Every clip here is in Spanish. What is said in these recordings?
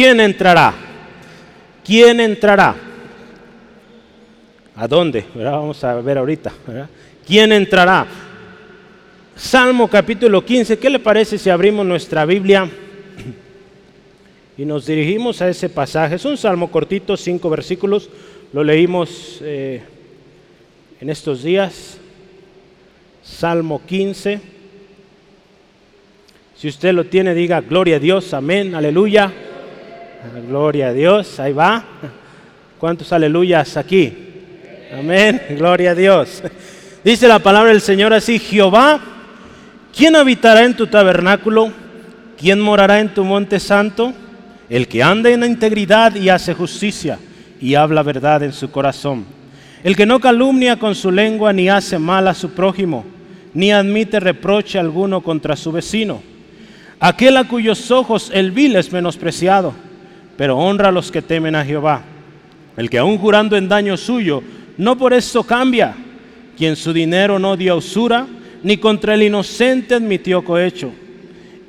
¿quién entrará? ¿Quién entrará? ¿A dónde? Vamos a ver ahorita. ¿Quién entrará? Salmo capítulo 15. ¿Qué le parece si abrimos nuestra Biblia y nos dirigimos a ese pasaje? Es un salmo cortito, cinco versículos. Lo leímos eh, en estos días. Salmo 15. Si usted lo tiene, diga gloria a Dios, amén, aleluya. Gloria a Dios, ahí va. ¿Cuántos aleluyas aquí? Amén, gloria a Dios. Dice la palabra del Señor así, Jehová, ¿quién habitará en tu tabernáculo? ¿Quién morará en tu monte santo? El que anda en integridad y hace justicia y habla verdad en su corazón. El que no calumnia con su lengua ni hace mal a su prójimo, ni admite reproche alguno contra su vecino. Aquel a cuyos ojos el vil es menospreciado, pero honra a los que temen a Jehová. El que aun jurando en daño suyo, no por esto cambia, quien su dinero no dio usura, ni contra el inocente admitió cohecho.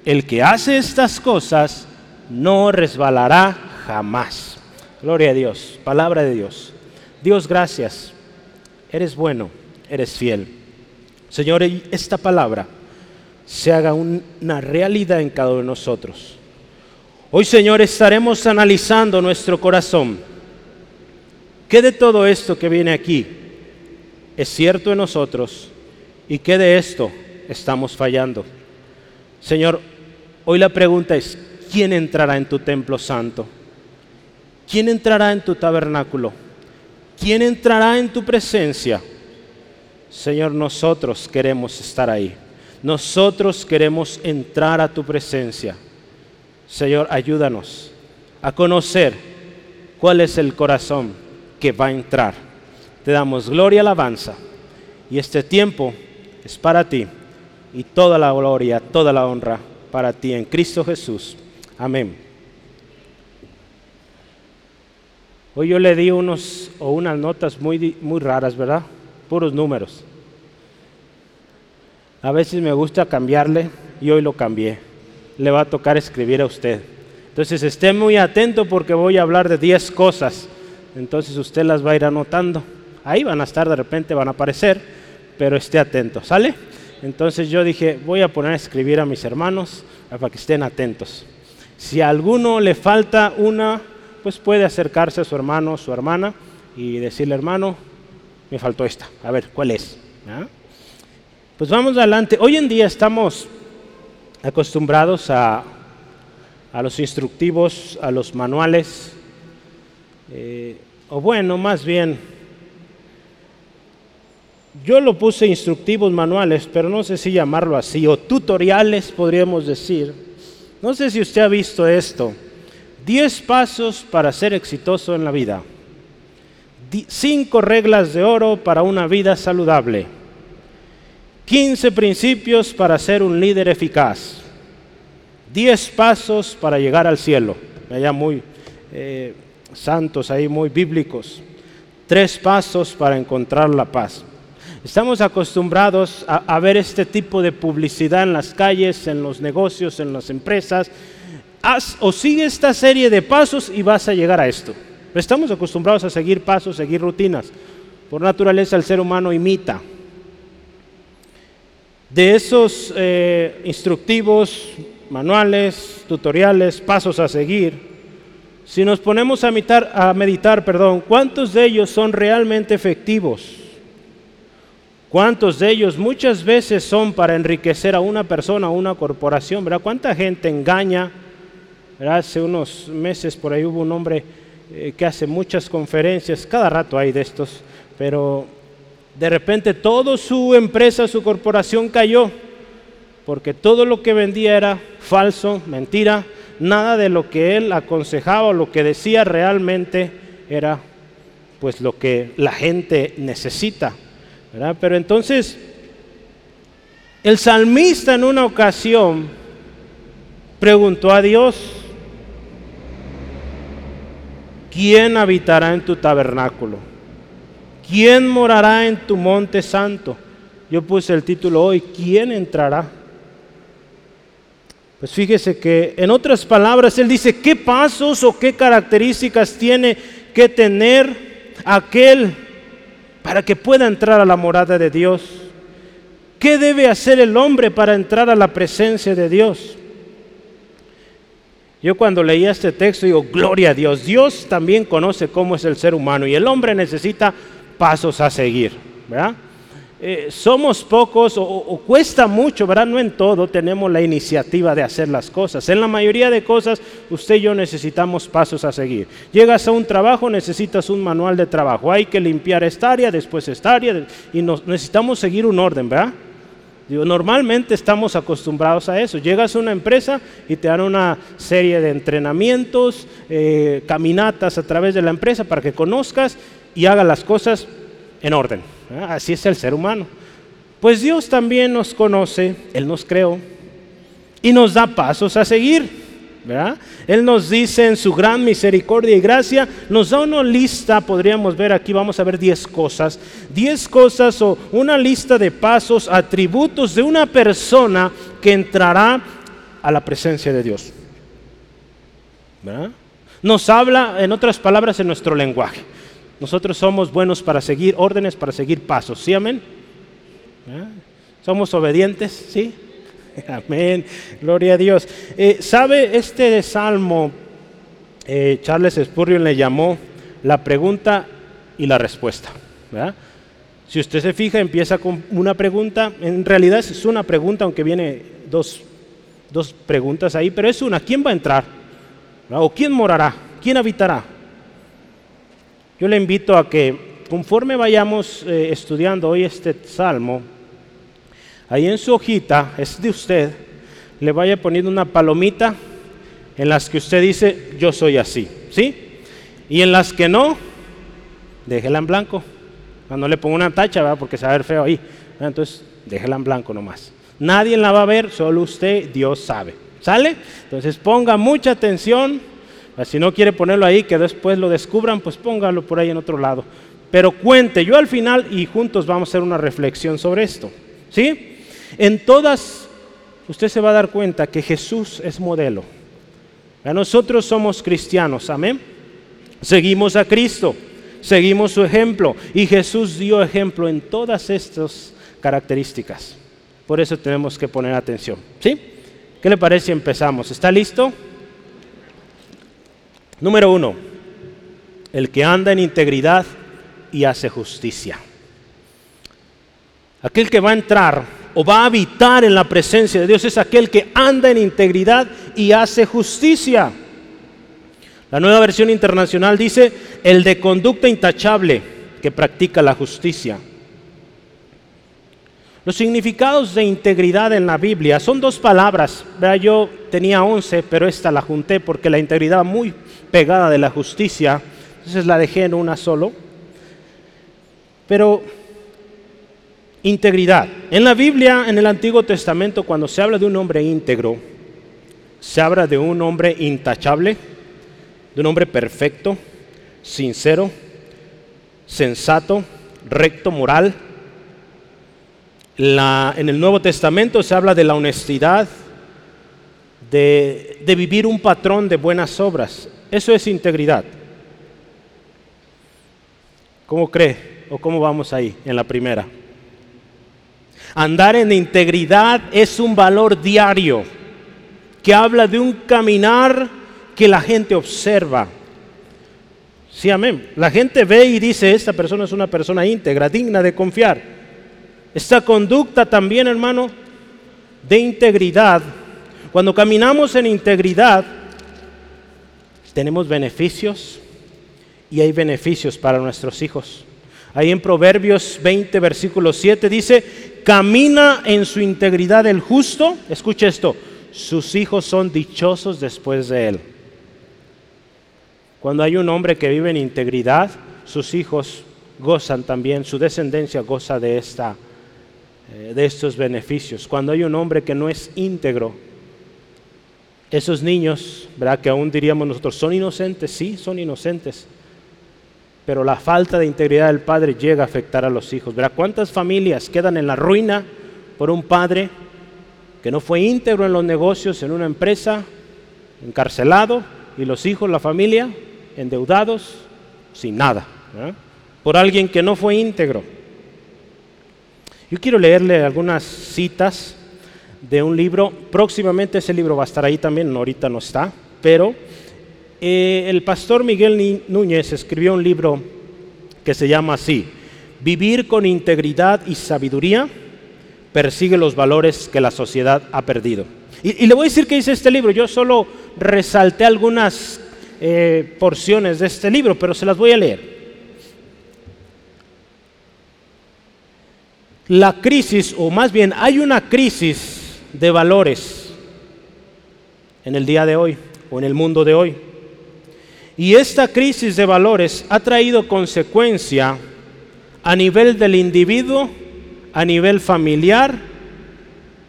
El que hace estas cosas no resbalará jamás. Gloria a Dios, palabra de Dios. Dios, gracias. Eres bueno, eres fiel. Señor, esta palabra se haga una realidad en cada uno de nosotros. Hoy, Señor, estaremos analizando nuestro corazón. ¿Qué de todo esto que viene aquí es cierto en nosotros y qué de esto estamos fallando? Señor, hoy la pregunta es, ¿quién entrará en tu templo santo? ¿Quién entrará en tu tabernáculo? ¿Quién entrará en tu presencia? Señor, nosotros queremos estar ahí. Nosotros queremos entrar a tu presencia. Señor, ayúdanos a conocer cuál es el corazón que va a entrar. Te damos gloria y alabanza. Y este tiempo es para ti. Y toda la gloria, toda la honra para ti en Cristo Jesús. Amén. Hoy yo le di unos o unas notas muy, muy raras, ¿verdad? Puros números. A veces me gusta cambiarle y hoy lo cambié. Le va a tocar escribir a usted. Entonces esté muy atento porque voy a hablar de 10 cosas. Entonces usted las va a ir anotando. Ahí van a estar, de repente van a aparecer, pero esté atento, ¿sale? Entonces yo dije, voy a poner a escribir a mis hermanos para que estén atentos. Si a alguno le falta una, pues puede acercarse a su hermano su hermana y decirle, hermano, me faltó esta. A ver, ¿cuál es? ¿Ah? Pues vamos adelante. Hoy en día estamos acostumbrados a, los instructivos, a los manuales, eh, o bueno, más bien, yo lo puse instructivos manuales, pero no sé si llamarlo así, o tutoriales podríamos decir. No sé si usted ha visto esto. Diez pasos para ser exitoso en la vida. Cinco reglas de oro para una vida saludable 15 principios para ser un líder eficaz. 10 pasos para llegar al cielo. Allá muy eh, santos, ahí muy bíblicos. Tres pasos para encontrar la paz. Estamos acostumbrados a, ver este tipo de publicidad en las calles, en los negocios, en las empresas. Haz o sigue esta serie de pasos y vas a llegar a esto. Estamos acostumbrados a seguir pasos, seguir rutinas. Por naturaleza el ser humano imita de esos eh, instructivos, manuales, tutoriales, pasos a seguir, si nos ponemos a meditar, perdón, ¿cuántos de ellos son realmente efectivos? ¿Cuántos de ellos muchas veces son para enriquecer a una persona, a una corporación? ¿verdad? ¿Cuánta gente engaña? Hace unos meses por ahí hubo un hombre eh, que hace muchas conferencias, cada rato hay de estos, pero de repente toda su empresa, su corporación cayó, porque todo lo que vendía era falso, mentira, nada de lo que él aconsejaba o lo que decía realmente era pues lo que la gente necesita. Pero entonces, el salmista en una ocasión preguntó a Dios, ¿quién habitará en tu tabernáculo? ¿Quién morará en tu monte santo? Yo puse el título hoy, ¿quién entrará? Pues fíjese que en otras palabras, él dice, ¿qué pasos o qué características tiene que tener aquel para que pueda entrar a la morada de Dios? ¿Qué debe hacer el hombre para entrar a la presencia de Dios? Yo cuando leía este texto digo, gloria a Dios, Dios también conoce cómo es el ser humano y el hombre necesita pasos a seguir, ¿verdad? Eh, somos pocos o, cuesta mucho, ¿verdad? No en todo tenemos la iniciativa de hacer las cosas. En la mayoría de cosas, usted y yo necesitamos pasos a seguir. Llegas a un trabajo, necesitas un manual de trabajo. Hay que limpiar esta área, después esta área, y necesitamos seguir un orden, ¿verdad? normalmente estamos acostumbrados a eso. Llegas a una empresa y te dan una serie de entrenamientos, eh, caminatas a través de la empresa para que conozcas y hagas las cosas en orden. Así es el ser humano. Pues Dios también nos conoce, Él nos creó y nos da pasos a seguir. Él nos dice en su gran misericordia y gracia, nos da una lista, podríamos ver aquí, vamos a ver 10 cosas, 10 cosas o una lista de pasos, atributos de una persona que entrará a la presencia de Dios. Nos habla, en otras palabras, en nuestro lenguaje. Nosotros somos buenos para seguir órdenes, para seguir pasos. ¿Sí, amén? ¿Eh? ¿Somos obedientes? ¿Sí? Amén. Gloria a Dios. Eh, ¿Sabe este salmo? Eh, Charles Spurgeon le llamó la pregunta y la respuesta. Si usted se fija, empieza con una pregunta. En realidad es una pregunta, aunque viene dos, dos preguntas ahí, pero es una. ¿Quién va a entrar? ¿O quién morará? ¿Quién habitará? Yo le invito a que conforme vayamos eh, estudiando hoy este salmo, ahí en su hojita, es de usted, le vaya poniendo una palomita en las que usted dice, yo soy así, ¿sí? Y en las que no, déjela en blanco. No le pongo una tacha, ¿verdad? porque se va a ver feo ahí. Entonces, déjela en blanco nomás. Nadie la va a ver, solo usted, Dios sabe. ¿Sale? Entonces ponga mucha atención Ah, si no quiere ponerlo ahí, que después lo descubran, pues póngalo por ahí en otro lado. Pero cuente, yo al final y juntos vamos a hacer una reflexión sobre esto. ¿Sí? En todas, usted se va a dar cuenta que Jesús es modelo. A nosotros somos cristianos, amén. Seguimos a Cristo, seguimos su ejemplo y Jesús dio ejemplo en todas estas características. Por eso tenemos que poner atención. ¿Sí? ¿Qué le parece si empezamos? ¿Está listo? Número uno, el que anda en integridad y hace justicia. Aquel que va a entrar o va a habitar en la presencia de Dios es aquel que anda en integridad y hace justicia. La nueva versión internacional dice, el de conducta intachable que practica la justicia. Los significados de integridad en la Biblia son dos palabras. Yo tenía once, pero esta la junté porque la integridad muy pegada de la justicia, entonces la dejé en una solo. Pero integridad. En la Biblia, en el Antiguo Testamento, cuando se habla de un hombre íntegro, se habla de un hombre intachable, de un hombre perfecto, sincero, sensato, recto, moral. en el Nuevo Testamento se habla de la honestidad, de, de vivir un patrón de buenas obras. Eso es integridad. ¿Cómo cree? ¿O cómo vamos ahí en la primera? Andar en integridad es un valor diario que habla de un caminar que la gente observa. Sí, amén. La gente ve y dice, esta persona es una persona íntegra, digna de confiar. Esta conducta también, hermano, de integridad. Cuando caminamos en integridad, tenemos beneficios y hay beneficios para nuestros hijos. Ahí en Proverbios 20, versículo 7 dice, camina en su integridad el justo, escuche esto, sus hijos son dichosos después de él. Cuando hay un hombre que vive en integridad, sus hijos gozan también, su descendencia goza de, esta, eh, de estos beneficios. Cuando hay un hombre que no es íntegro, esos niños, ¿verdad? Que aún diríamos nosotros, son inocentes, sí, son inocentes. Pero la falta de integridad del padre llega a afectar a los hijos. ¿Verdad? ¿Cuántas familias quedan en la ruina por un padre que no fue íntegro en los negocios, en una empresa, encarcelado, y los hijos, la familia, endeudados, sin nada, por alguien que no fue íntegro. Yo quiero leerle algunas citas de un libro, próximamente ese libro va a estar ahí también, ahorita no está, pero eh, el pastor Miguel Núñez escribió un libro que se llama así, Vivir con integridad y sabiduría persigue los valores que la sociedad ha perdido. Y, le voy a decir qué dice este libro, yo solo resalté algunas eh, porciones de este libro, pero se las voy a leer. La crisis, o más bien hay una crisis de valores en el día de hoy o en el mundo de hoy. Y esta crisis de valores ha traído consecuencia a nivel del individuo, a nivel familiar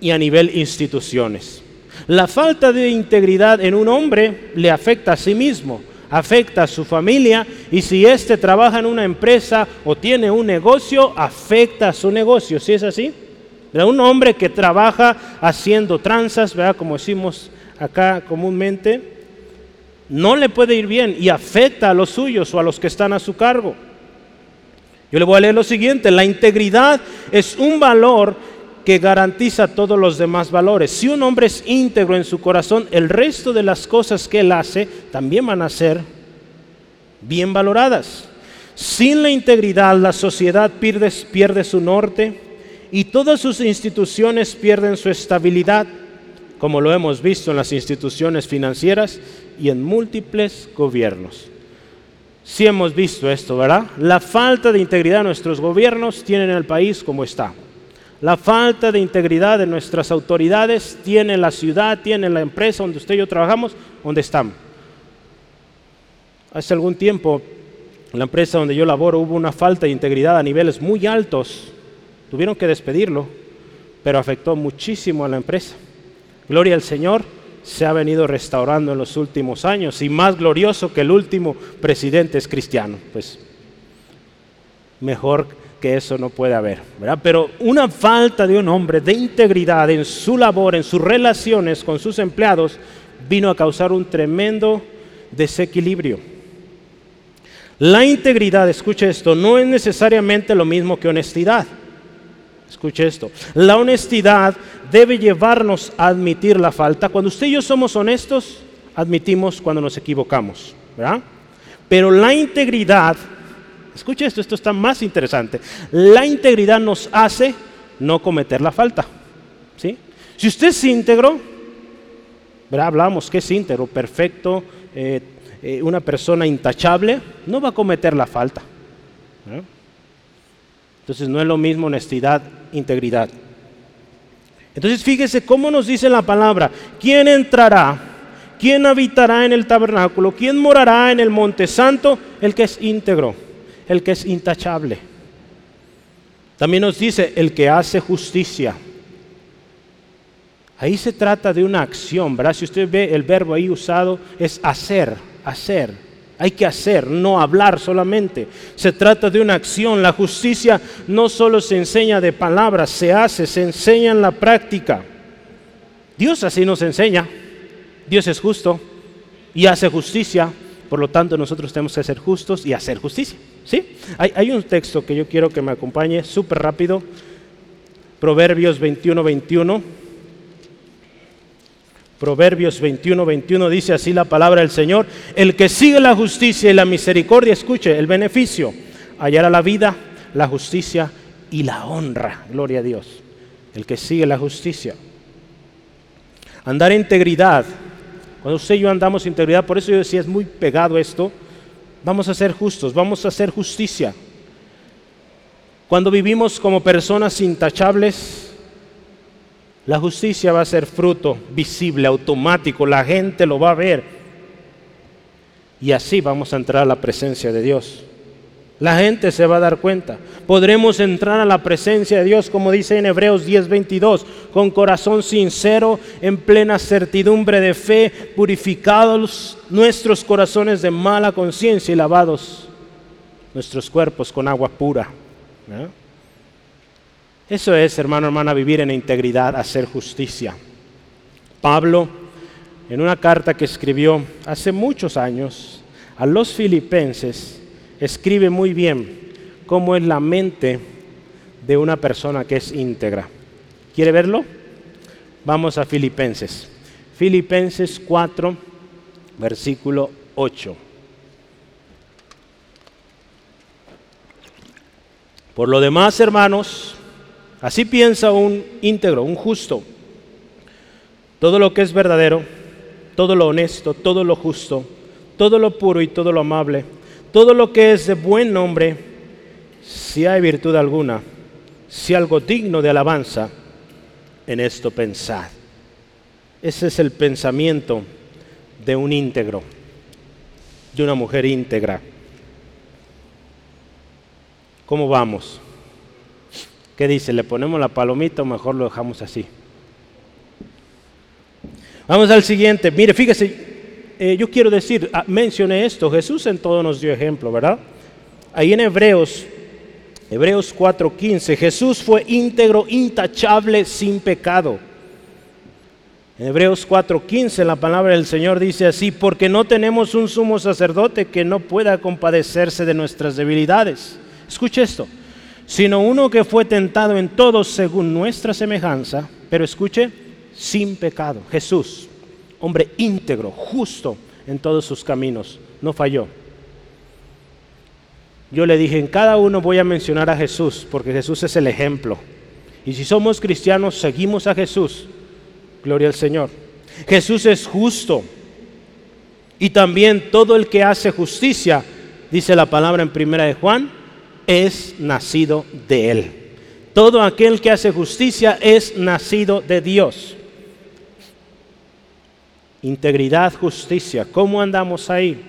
y a nivel instituciones. La falta de integridad en un hombre le afecta a sí mismo, afecta a su familia y si éste trabaja en una empresa o tiene un negocio, afecta a su negocio. ¿Sí es así? Un hombre que trabaja haciendo tranzas, ¿verdad? como decimos acá comúnmente, no le puede ir bien y afecta a los suyos o a los que están a su cargo. Yo le voy a leer lo siguiente, la integridad es un valor que garantiza todos los demás valores. Si un hombre es íntegro en su corazón, el resto de las cosas que él hace también van a ser bien valoradas. Sin la integridad la sociedad pierde, pierde su norte y todas sus instituciones pierden su estabilidad, como lo hemos visto en las instituciones financieras y en múltiples gobiernos. Si hemos visto esto, ¿verdad? La falta de integridad de nuestros gobiernos tienen el país como está. La falta de integridad de nuestras autoridades tiene la ciudad, tiene la empresa donde usted y yo trabajamos, donde estamos. Hace algún tiempo, en la empresa donde yo laboro hubo una falta de integridad a niveles muy altos. Tuvieron que despedirlo, pero afectó muchísimo a la empresa. Gloria al Señor se ha venido restaurando en los últimos años y más glorioso que el último presidente es cristiano. Pues mejor que eso no puede haber, ¿verdad? Pero una falta de un hombre de integridad en su labor, en sus relaciones con sus empleados, vino a causar un tremendo desequilibrio. La integridad, escuche esto, no es necesariamente lo mismo que honestidad. Escuche esto. La honestidad debe llevarnos a admitir la falta. Cuando usted y yo somos honestos, admitimos cuando nos equivocamos. ¿verdad? Pero la integridad, escuche esto, esto está más interesante. La integridad nos hace no cometer la falta. ¿sí? Si usted es íntegro, ¿verdad? hablamos que es íntegro, perfecto, eh, eh, una persona intachable, no va a cometer la falta. Entonces no es lo mismo honestidad, integridad. Entonces fíjese cómo nos dice la palabra, ¿quién entrará? ¿Quién habitará en el tabernáculo? ¿Quién morará en el monte santo? El que es íntegro, el que es intachable. También nos dice el que hace justicia. Ahí se trata de una acción, ¿verdad? Si usted ve el verbo ahí usado, es hacer, hacer. Hay que hacer, no hablar solamente. Se trata de una acción. La justicia no solo se enseña de palabras, se hace, se enseña en la práctica. Dios así nos enseña. Dios es justo y hace justicia. Por lo tanto, nosotros tenemos que ser justos y hacer justicia. ¿Sí? Hay, hay un texto que yo quiero que me acompañe súper rápido. Proverbios 21, 21. Proverbios 21, 21 dice así la palabra del Señor, el que sigue la justicia y la misericordia, escuche, el beneficio, hallará la vida, la justicia y la honra, gloria a Dios, el que sigue la justicia. Andar en integridad, cuando usted y yo andamos en integridad, por eso yo decía, es muy pegado esto, vamos a ser justos, vamos a hacer justicia. Cuando vivimos como personas intachables, la justicia va a ser fruto visible, automático, la gente lo va a ver. Y así vamos a entrar a la presencia de Dios. La gente se va a dar cuenta. Podremos entrar a la presencia de Dios, como dice en Hebreos 10:22, con corazón sincero, en plena certidumbre de fe, purificados nuestros corazones de mala conciencia y lavados nuestros cuerpos con agua pura. Eso es, hermano, hermana, vivir en integridad, hacer justicia. Pablo, en una carta que escribió hace muchos años a los filipenses, escribe muy bien cómo es la mente de una persona que es íntegra. ¿Quiere verlo? Vamos a Filipenses. Filipenses 4, versículo 8. Por lo demás, hermanos, así piensa un íntegro, un justo. Todo lo que es verdadero, todo lo honesto, todo lo justo, todo lo puro y todo lo amable, todo lo que es de buen nombre, si hay virtud alguna, si algo digno de alabanza, en esto pensad. Ese es el pensamiento de un íntegro, de una mujer íntegra. ¿Cómo vamos? ¿Qué dice? ¿Le ponemos la palomita o mejor lo dejamos así? Vamos al siguiente. Mire, fíjese, eh, yo quiero decir, ah, mencioné esto, Jesús en todo nos dio ejemplo, ¿verdad? Ahí en Hebreos, Hebreos 4:15, Jesús fue íntegro, intachable, sin pecado. En Hebreos 4:15 la palabra del Señor dice así, porque no tenemos un sumo sacerdote que no pueda compadecerse de nuestras debilidades Escuche esto. Sino uno que fue tentado en todo según nuestra semejanza, pero escuche, sin pecado. Jesús, hombre íntegro, justo en todos sus caminos, no falló. Yo le dije, en cada uno voy a mencionar a Jesús, porque Jesús es el ejemplo. Y si somos cristianos, seguimos a Jesús. Gloria al Señor. Jesús es justo. Y también todo el que hace justicia, dice la palabra en primera de Juan, es nacido de Él. Todo aquel que hace justicia es nacido de Dios. Integridad, justicia. ¿Cómo andamos ahí?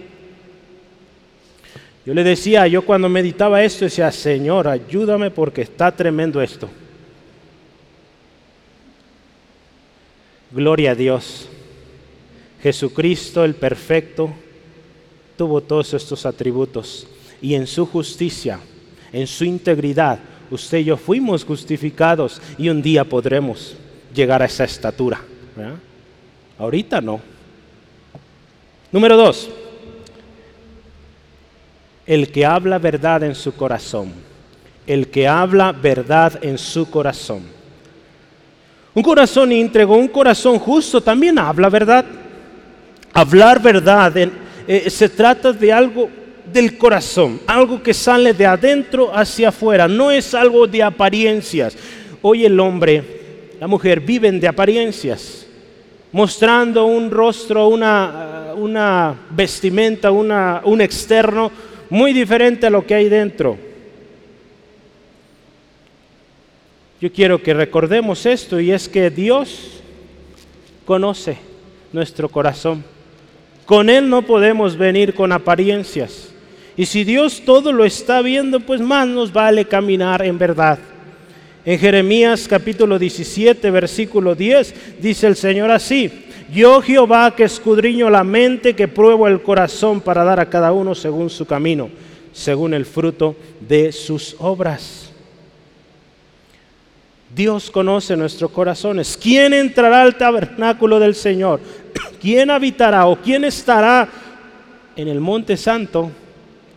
Yo le decía, yo cuando meditaba esto decía, Señor, ayúdame porque está tremendo esto. Gloria a Dios. Jesucristo el perfecto tuvo todos estos atributos y en su justicia en su integridad, usted y yo fuimos justificados y un día podremos llegar a esa estatura. Ahorita no. Número dos, el que habla verdad en su corazón. El que habla verdad en su corazón. Un corazón íntegro, un corazón justo también habla verdad. Hablar verdad eh, se trata de algo del corazón, algo que sale de adentro hacia afuera, no es algo de apariencias. Hoy el hombre, la mujer viven de apariencias, mostrando un rostro, una, vestimenta, una, un externo muy diferente a lo que hay dentro. Yo quiero que recordemos esto y es que Dios conoce nuestro corazón. Con Él no podemos venir con apariencias. Y si Dios todo lo está viendo, pues más nos vale caminar en verdad. En Jeremías capítulo 17, versículo 10, dice el Señor así, yo Jehová que escudriño la mente, que pruebo el corazón para dar a cada uno según su camino, según el fruto de sus obras. Dios conoce nuestros corazones. ¿Quién entrará al tabernáculo del Señor? ¿Quién habitará o quién estará en el monte santo?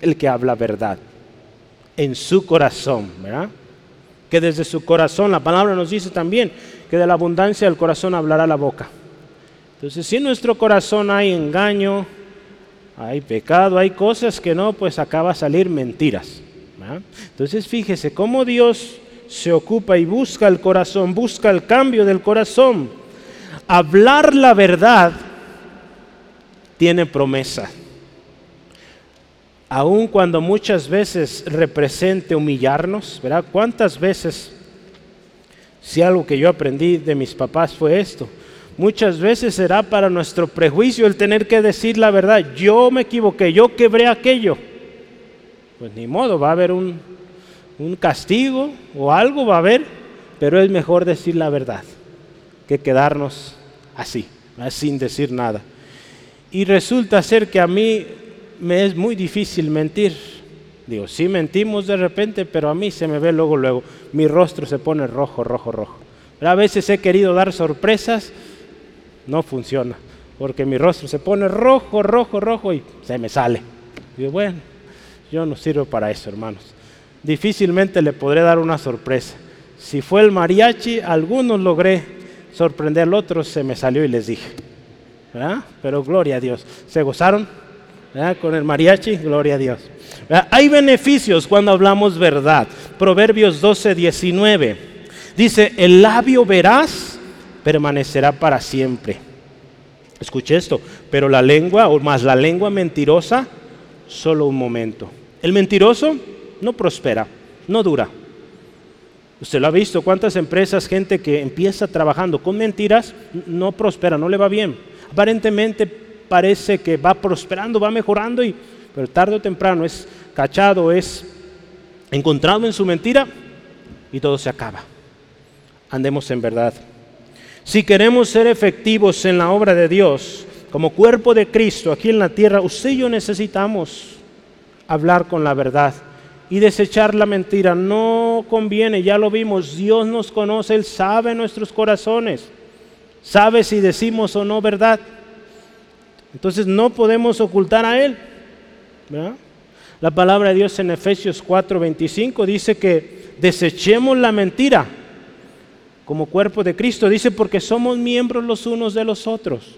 El que habla verdad en su corazón, ¿verdad? Que desde su corazón, la palabra nos dice también que de la abundancia del corazón hablará la boca. Entonces, si en nuestro corazón hay engaño, hay pecado, hay cosas que no, pues acaba a salir mentiras. Entonces, fíjese cómo Dios se ocupa y busca el corazón, busca el cambio del corazón. Hablar la verdad tiene promesa aun cuando muchas veces represente humillarnos, ¿verdad? ¿Cuántas veces, si algo que yo aprendí de mis papás fue esto, muchas veces será para nuestro prejuicio el tener que decir la verdad, yo me equivoqué, yo quebré aquello. Pues ni modo, va a haber un, un castigo o algo va a haber, pero es mejor decir la verdad que quedarnos así, sin decir nada. Y resulta ser que a mí me es muy difícil mentir. Digo, sí mentimos de repente, pero a mí se me ve luego, luego, mi rostro se pone rojo, rojo, rojo. a veces he querido dar sorpresas, no funciona, porque mi rostro se pone rojo, rojo, rojo y se me sale. Digo, bueno, yo no sirvo para eso, hermanos. Difícilmente le podré dar una sorpresa. Si fue el mariachi, algunos logré sorprender, otros se me salió y les dije. Pero gloria a Dios. ¿Se gozaron? Con el mariachi, gloria a Dios. Hay beneficios cuando hablamos verdad. Proverbios 12, 19. Dice, el labio veraz permanecerá para siempre. Escuche esto, pero la lengua, o más la lengua mentirosa, solo un momento. El mentiroso no prospera, no dura. Usted lo ha visto, cuántas empresas, gente que empieza trabajando con mentiras, no prospera, no le va bien. Aparentemente parece que va prosperando, va mejorando, y, pero tarde o temprano es cachado, es encontrado en su mentira y todo se acaba. Andemos en verdad. Si queremos ser efectivos en la obra de Dios, como cuerpo de Cristo aquí en la tierra, usted yo necesitamos hablar con la verdad y desechar la mentira. No conviene, ya lo vimos, Dios nos conoce, Él sabe nuestros corazones, sabe si decimos o no verdad. Entonces no podemos ocultar a Él. La palabra de Dios en Efesios 4:25 dice que desechemos la mentira como cuerpo de Cristo. Dice porque somos miembros los unos de los otros.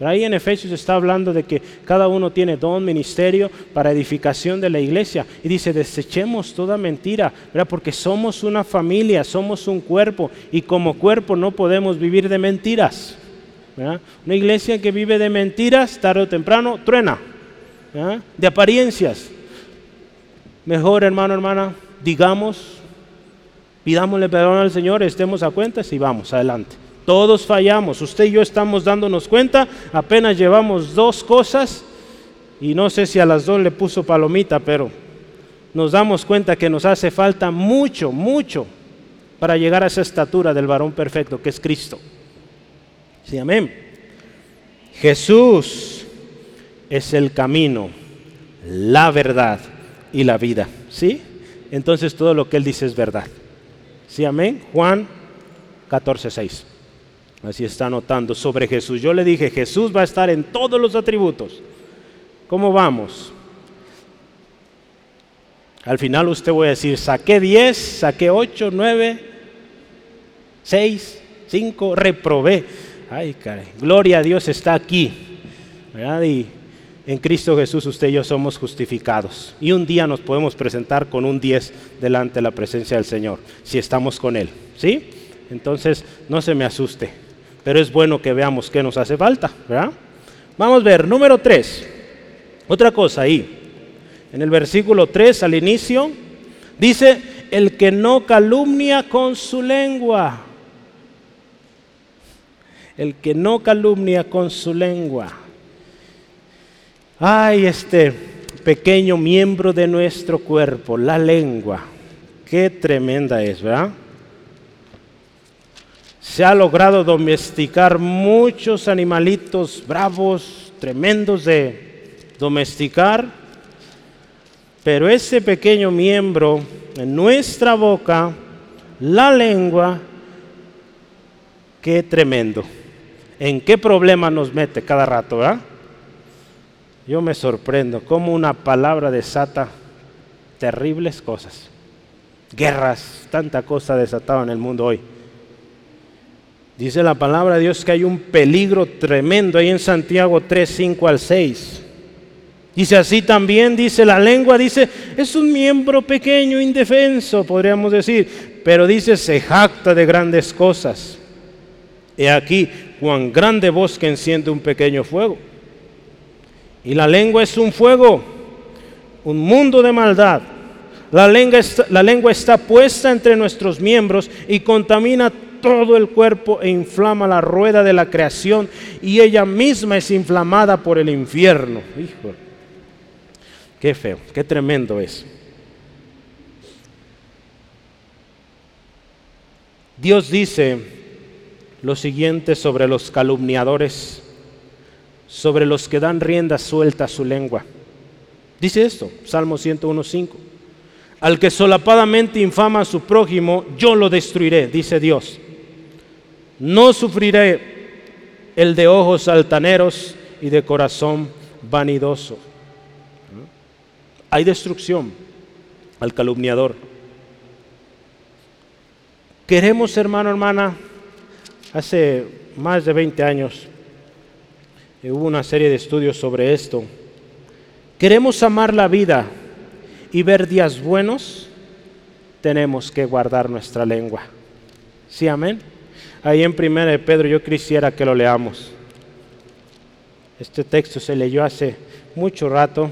Ahí en Efesios está hablando de que cada uno tiene don, ministerio para edificación de la iglesia. Y dice, desechemos toda mentira, porque somos una familia, somos un cuerpo y como cuerpo no podemos vivir de mentiras. Una iglesia que vive de mentiras, tarde o temprano, truena. De apariencias. Mejor, hermano, hermana, digamos, pidámosle perdón al Señor, estemos a cuentas y vamos adelante. Todos fallamos, usted y yo estamos dándonos cuenta, apenas llevamos dos cosas y no sé si a las dos le puso palomita, pero nos damos cuenta que nos hace falta mucho, mucho para llegar a esa estatura del varón perfecto que es Cristo. Sí, amén. Jesús es el camino, la verdad y la vida. ¿Sí? Entonces todo lo que Él dice es verdad. Sí, amén. Juan 14, 6. Así está anotando sobre Jesús. Yo le dije, Jesús va a estar en todos los atributos. ¿Cómo vamos? Al final usted voy a decir, saqué 10, saqué 8, 9, 6, 5, reprobé. Ay, caray. Gloria a Dios está aquí. Y en Cristo Jesús usted y yo somos justificados. Y un día nos podemos presentar con un 10 delante de la presencia del Señor, si estamos con Él. ¿Sí? Entonces, no se me asuste pero es bueno que veamos qué nos hace falta. Vamos a ver, número 3. Otra cosa ahí. En el versículo 3 al inicio dice, el que no calumnia con su lengua. El que no calumnia con su lengua. Ay, este pequeño miembro de nuestro cuerpo, la lengua. Qué tremenda es, ¿verdad? se ha logrado domesticar muchos animalitos bravos, tremendos de domesticar, pero ese pequeño miembro en nuestra boca, la lengua, qué tremendo. ¿En qué problema nos mete cada rato? ¿verdad? Yo me sorprendo cómo una palabra desata terribles cosas. Guerras, tanta cosa desatada en el mundo hoy. Dice la palabra de Dios que hay un peligro tremendo ahí en Santiago 3, 5 al 6. Dice así también, dice la lengua, dice, es un miembro pequeño, indefenso, podríamos decir, pero dice, se jacta de grandes cosas. He aquí cuán grande bosque enciende un pequeño fuego. Y la lengua es un fuego, un mundo de maldad. La lengua, está, la lengua está puesta entre nuestros miembros y contamina todo el cuerpo e inflama la rueda de la creación y ella misma es inflamada por el infierno. Hijo, qué feo, qué tremendo es. Dios dice lo siguiente sobre los calumniadores, sobre los que dan rienda suelta a su lengua. Dice esto, Salmo 101.5. Al que solapadamente infama a su prójimo, yo lo destruiré, dice Dios. No sufriré el de ojos altaneros y de corazón vanidoso. Hay destrucción al calumniador. Queremos, hermano, hermana, hace más de 20 años hubo una serie de estudios sobre esto. Queremos amar la vida y ver días buenos, tenemos que guardar nuestra lengua. ¿Sí, amén? Ahí en Primera de Pedro yo quisiera que lo leamos. Este texto se leyó hace mucho rato.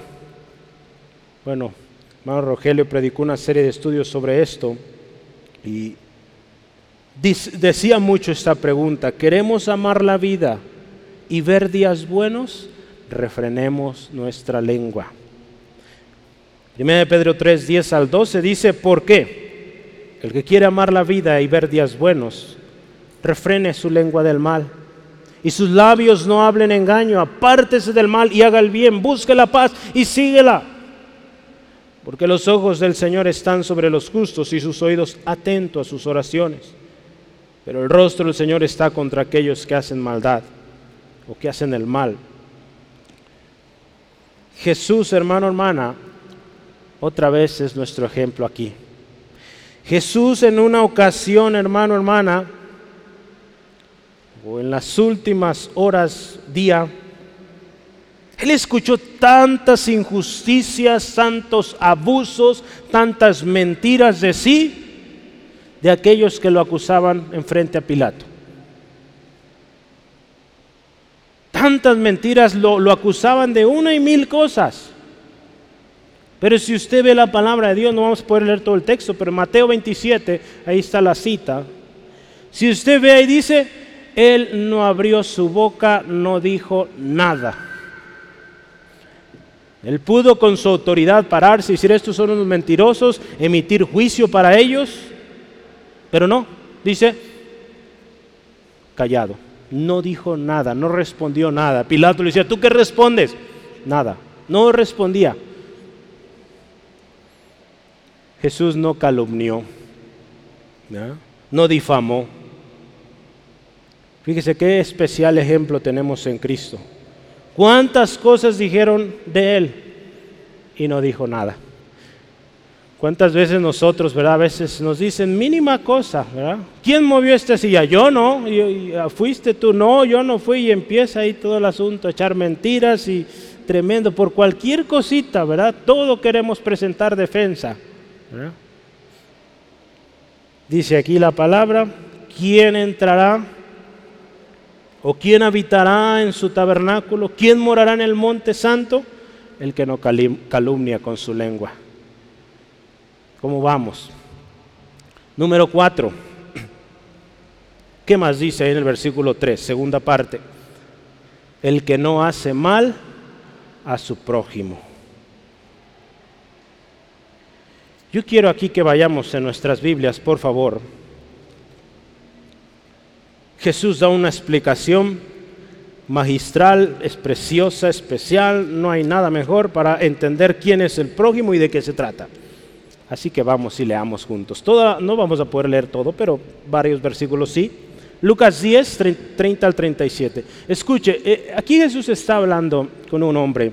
Bueno, hermano Rogelio predicó una serie de estudios sobre esto y decía mucho esta pregunta, ¿queremos amar la vida y ver días buenos? Refrenemos nuestra lengua. Primera de Pedro 3, 10 al 12 dice, ¿por qué? El que quiere amar la vida y ver días buenos, refrene su lengua del mal y sus labios no hablen engaño, apártese del mal y haga el bien, busque la paz y síguela. Porque los ojos del Señor están sobre los justos y sus oídos atentos a sus oraciones. Pero el rostro del Señor está contra aquellos que hacen maldad o que hacen el mal. Jesús, hermano, hermana, otra vez es nuestro ejemplo aquí. Jesús en una ocasión, hermano, hermana, o en las últimas horas, día, él escuchó tantas injusticias, tantos abusos, tantas mentiras de sí, de aquellos que lo acusaban en frente a Pilato. Tantas mentiras lo, acusaban de una y mil cosas. Pero si usted ve la palabra de Dios, no vamos a poder leer todo el texto, pero Mateo 27, ahí está la cita. Si usted ve ahí dice, él no abrió su boca, no dijo nada. Él pudo con su autoridad pararse y decir estos son unos mentirosos, emitir juicio para ellos, pero no, dice, callado, no dijo nada, no respondió nada. Pilato le decía, ¿tú qué respondes? Nada, no respondía. Jesús no calumnió, no difamó, Fíjese qué especial ejemplo tenemos en Cristo. ¿Cuántas cosas dijeron de Él y no dijo nada? ¿Cuántas veces nosotros, verdad? A veces nos dicen mínima cosa, ¿verdad? ¿Quién movió esta silla? Yo no. Ah, ¿Fuiste tú? No, yo no fui. Y empieza ahí todo el asunto, a echar mentiras y tremendo. Por cualquier cosita, ¿verdad? Todo queremos presentar defensa. Dice aquí la palabra, ¿quién entrará ¿O quién habitará en su tabernáculo? ¿Quién morará en el monte santo? El que no calumnia con su lengua. ¿Cómo vamos? Número cuatro. ¿Qué más dice ahí en el versículo 3, segunda parte? El que no hace mal a su prójimo. Yo quiero aquí que vayamos en nuestras Biblias, por favor, Jesús da una explicación magistral, es preciosa, especial, no hay nada mejor para entender quién es el prójimo y de qué se trata. Así que vamos y leamos juntos. Toda, no vamos a poder leer todo, pero varios versículos sí. Lucas 10, 30 al 37. Escuche, eh, aquí Jesús está hablando con un hombre.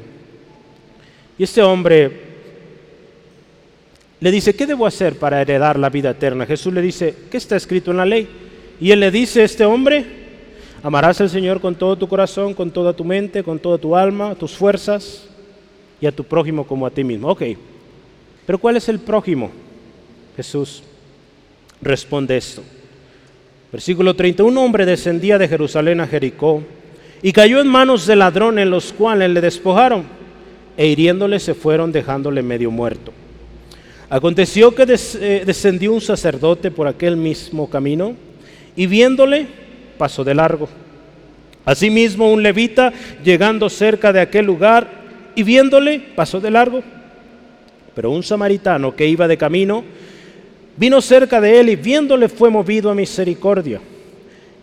Y este hombre le dice, ¿qué debo hacer para heredar la vida eterna? Jesús le dice, ¿qué está escrito en la ley? Y él le dice este hombre, amarás al Señor con todo tu corazón, con toda tu mente, con toda tu alma, tus fuerzas y a tu prójimo como a ti mismo. Ok, pero ¿cuál es el prójimo? Jesús responde esto. Versículo 30, un hombre descendía de Jerusalén a Jericó y cayó en manos de ladrones, los cuales le despojaron e hiriéndole se fueron dejándole medio muerto. Aconteció que eh, descendió un sacerdote por aquel mismo camino y viéndole pasó de largo. Asimismo un levita llegando cerca de aquel lugar y viéndole pasó de largo. Pero un samaritano que iba de camino vino cerca de él y viéndole fue movido a misericordia.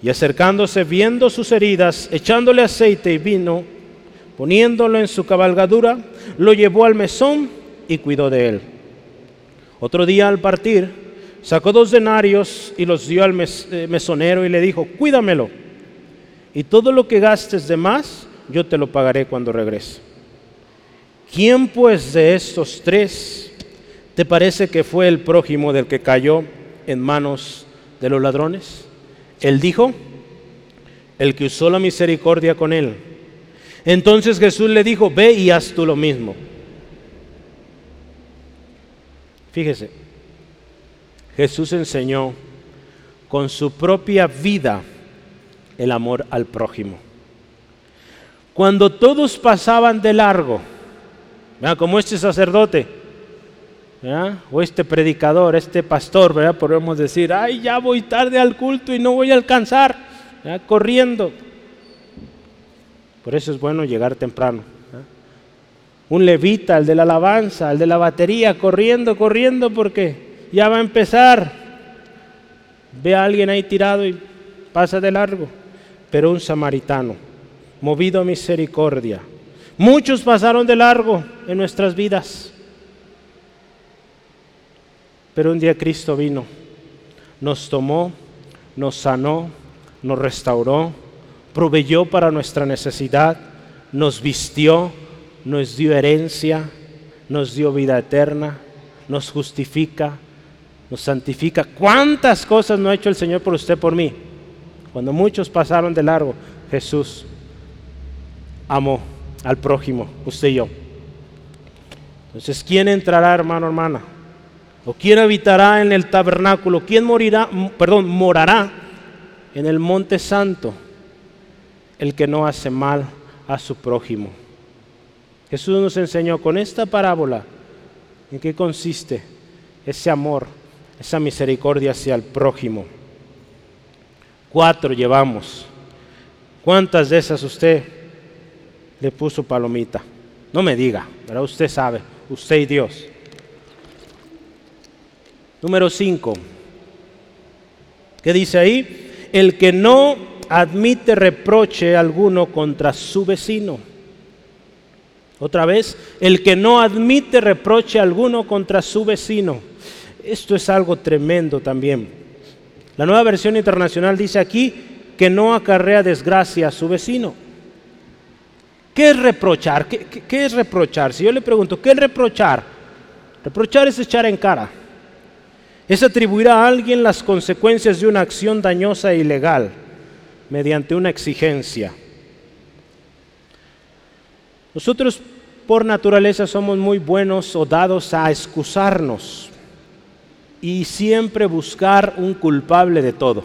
Y acercándose, viendo sus heridas, echándole aceite y vino, Poniéndolo en su cabalgadura, lo llevó al mesón y cuidó de él. Otro día al partir, sacó dos denarios y los dio al eh, mesonero y le dijo, cuídamelo, y todo lo que gastes de más, yo te lo pagaré cuando regrese. ¿Quién pues de estos tres te parece que fue el prójimo del que cayó en manos de los ladrones? Él dijo, el que usó la misericordia con él. Entonces Jesús le dijo, ve y haz tú lo mismo. Fíjese, Jesús enseñó con su propia vida el amor al prójimo. Cuando todos pasaban de largo, como este sacerdote, o este predicador, este pastor, ¿verdad? podemos decir, ay, ya voy tarde al culto y no voy a alcanzar, corriendo. Por eso es bueno llegar temprano. Un levita, el de la alabanza, el de la batería, corriendo, corriendo porque ya va a empezar. Ve a alguien ahí tirado y pasa de largo. Pero un samaritano, movido a misericordia. Muchos pasaron de largo en nuestras vidas. Pero un día Cristo vino, nos tomó, nos sanó, nos restauró proveyó para nuestra necesidad, nos vistió, nos dio herencia, nos dio vida eterna, nos justifica, nos santifica. ¿Cuántas cosas no ha hecho el Señor por usted, por mí? Cuando muchos pasaron de largo, Jesús amó al prójimo, usted y yo. Entonces, ¿quién entrará, hermano, hermana? ¿O quién habitará en el tabernáculo? ¿Quién morirá, perdón, morará en el monte santo? el que no hace mal a su prójimo. Jesús nos enseñó con esta parábola en qué consiste ese amor, esa misericordia hacia el prójimo. Cuatro llevamos. ¿Cuántas de esas usted le puso palomita? No me diga, pero usted sabe, usted y Dios. Número cinco. ¿Qué dice ahí? El que no admite reproche alguno contra su vecino. Otra vez, el que no admite reproche alguno contra su vecino. Esto es algo tremendo también. La nueva versión internacional dice aquí que no acarrea desgracia a su vecino. ¿Qué es reprochar? ¿Qué, es reprochar? Si yo le pregunto, ¿qué es reprochar? Reprochar es echar en cara. Es atribuir a alguien las consecuencias de una acción dañosa e ilegal mediante una exigencia. Nosotros por naturaleza somos muy buenos o dados a excusarnos y siempre buscar un culpable de todo.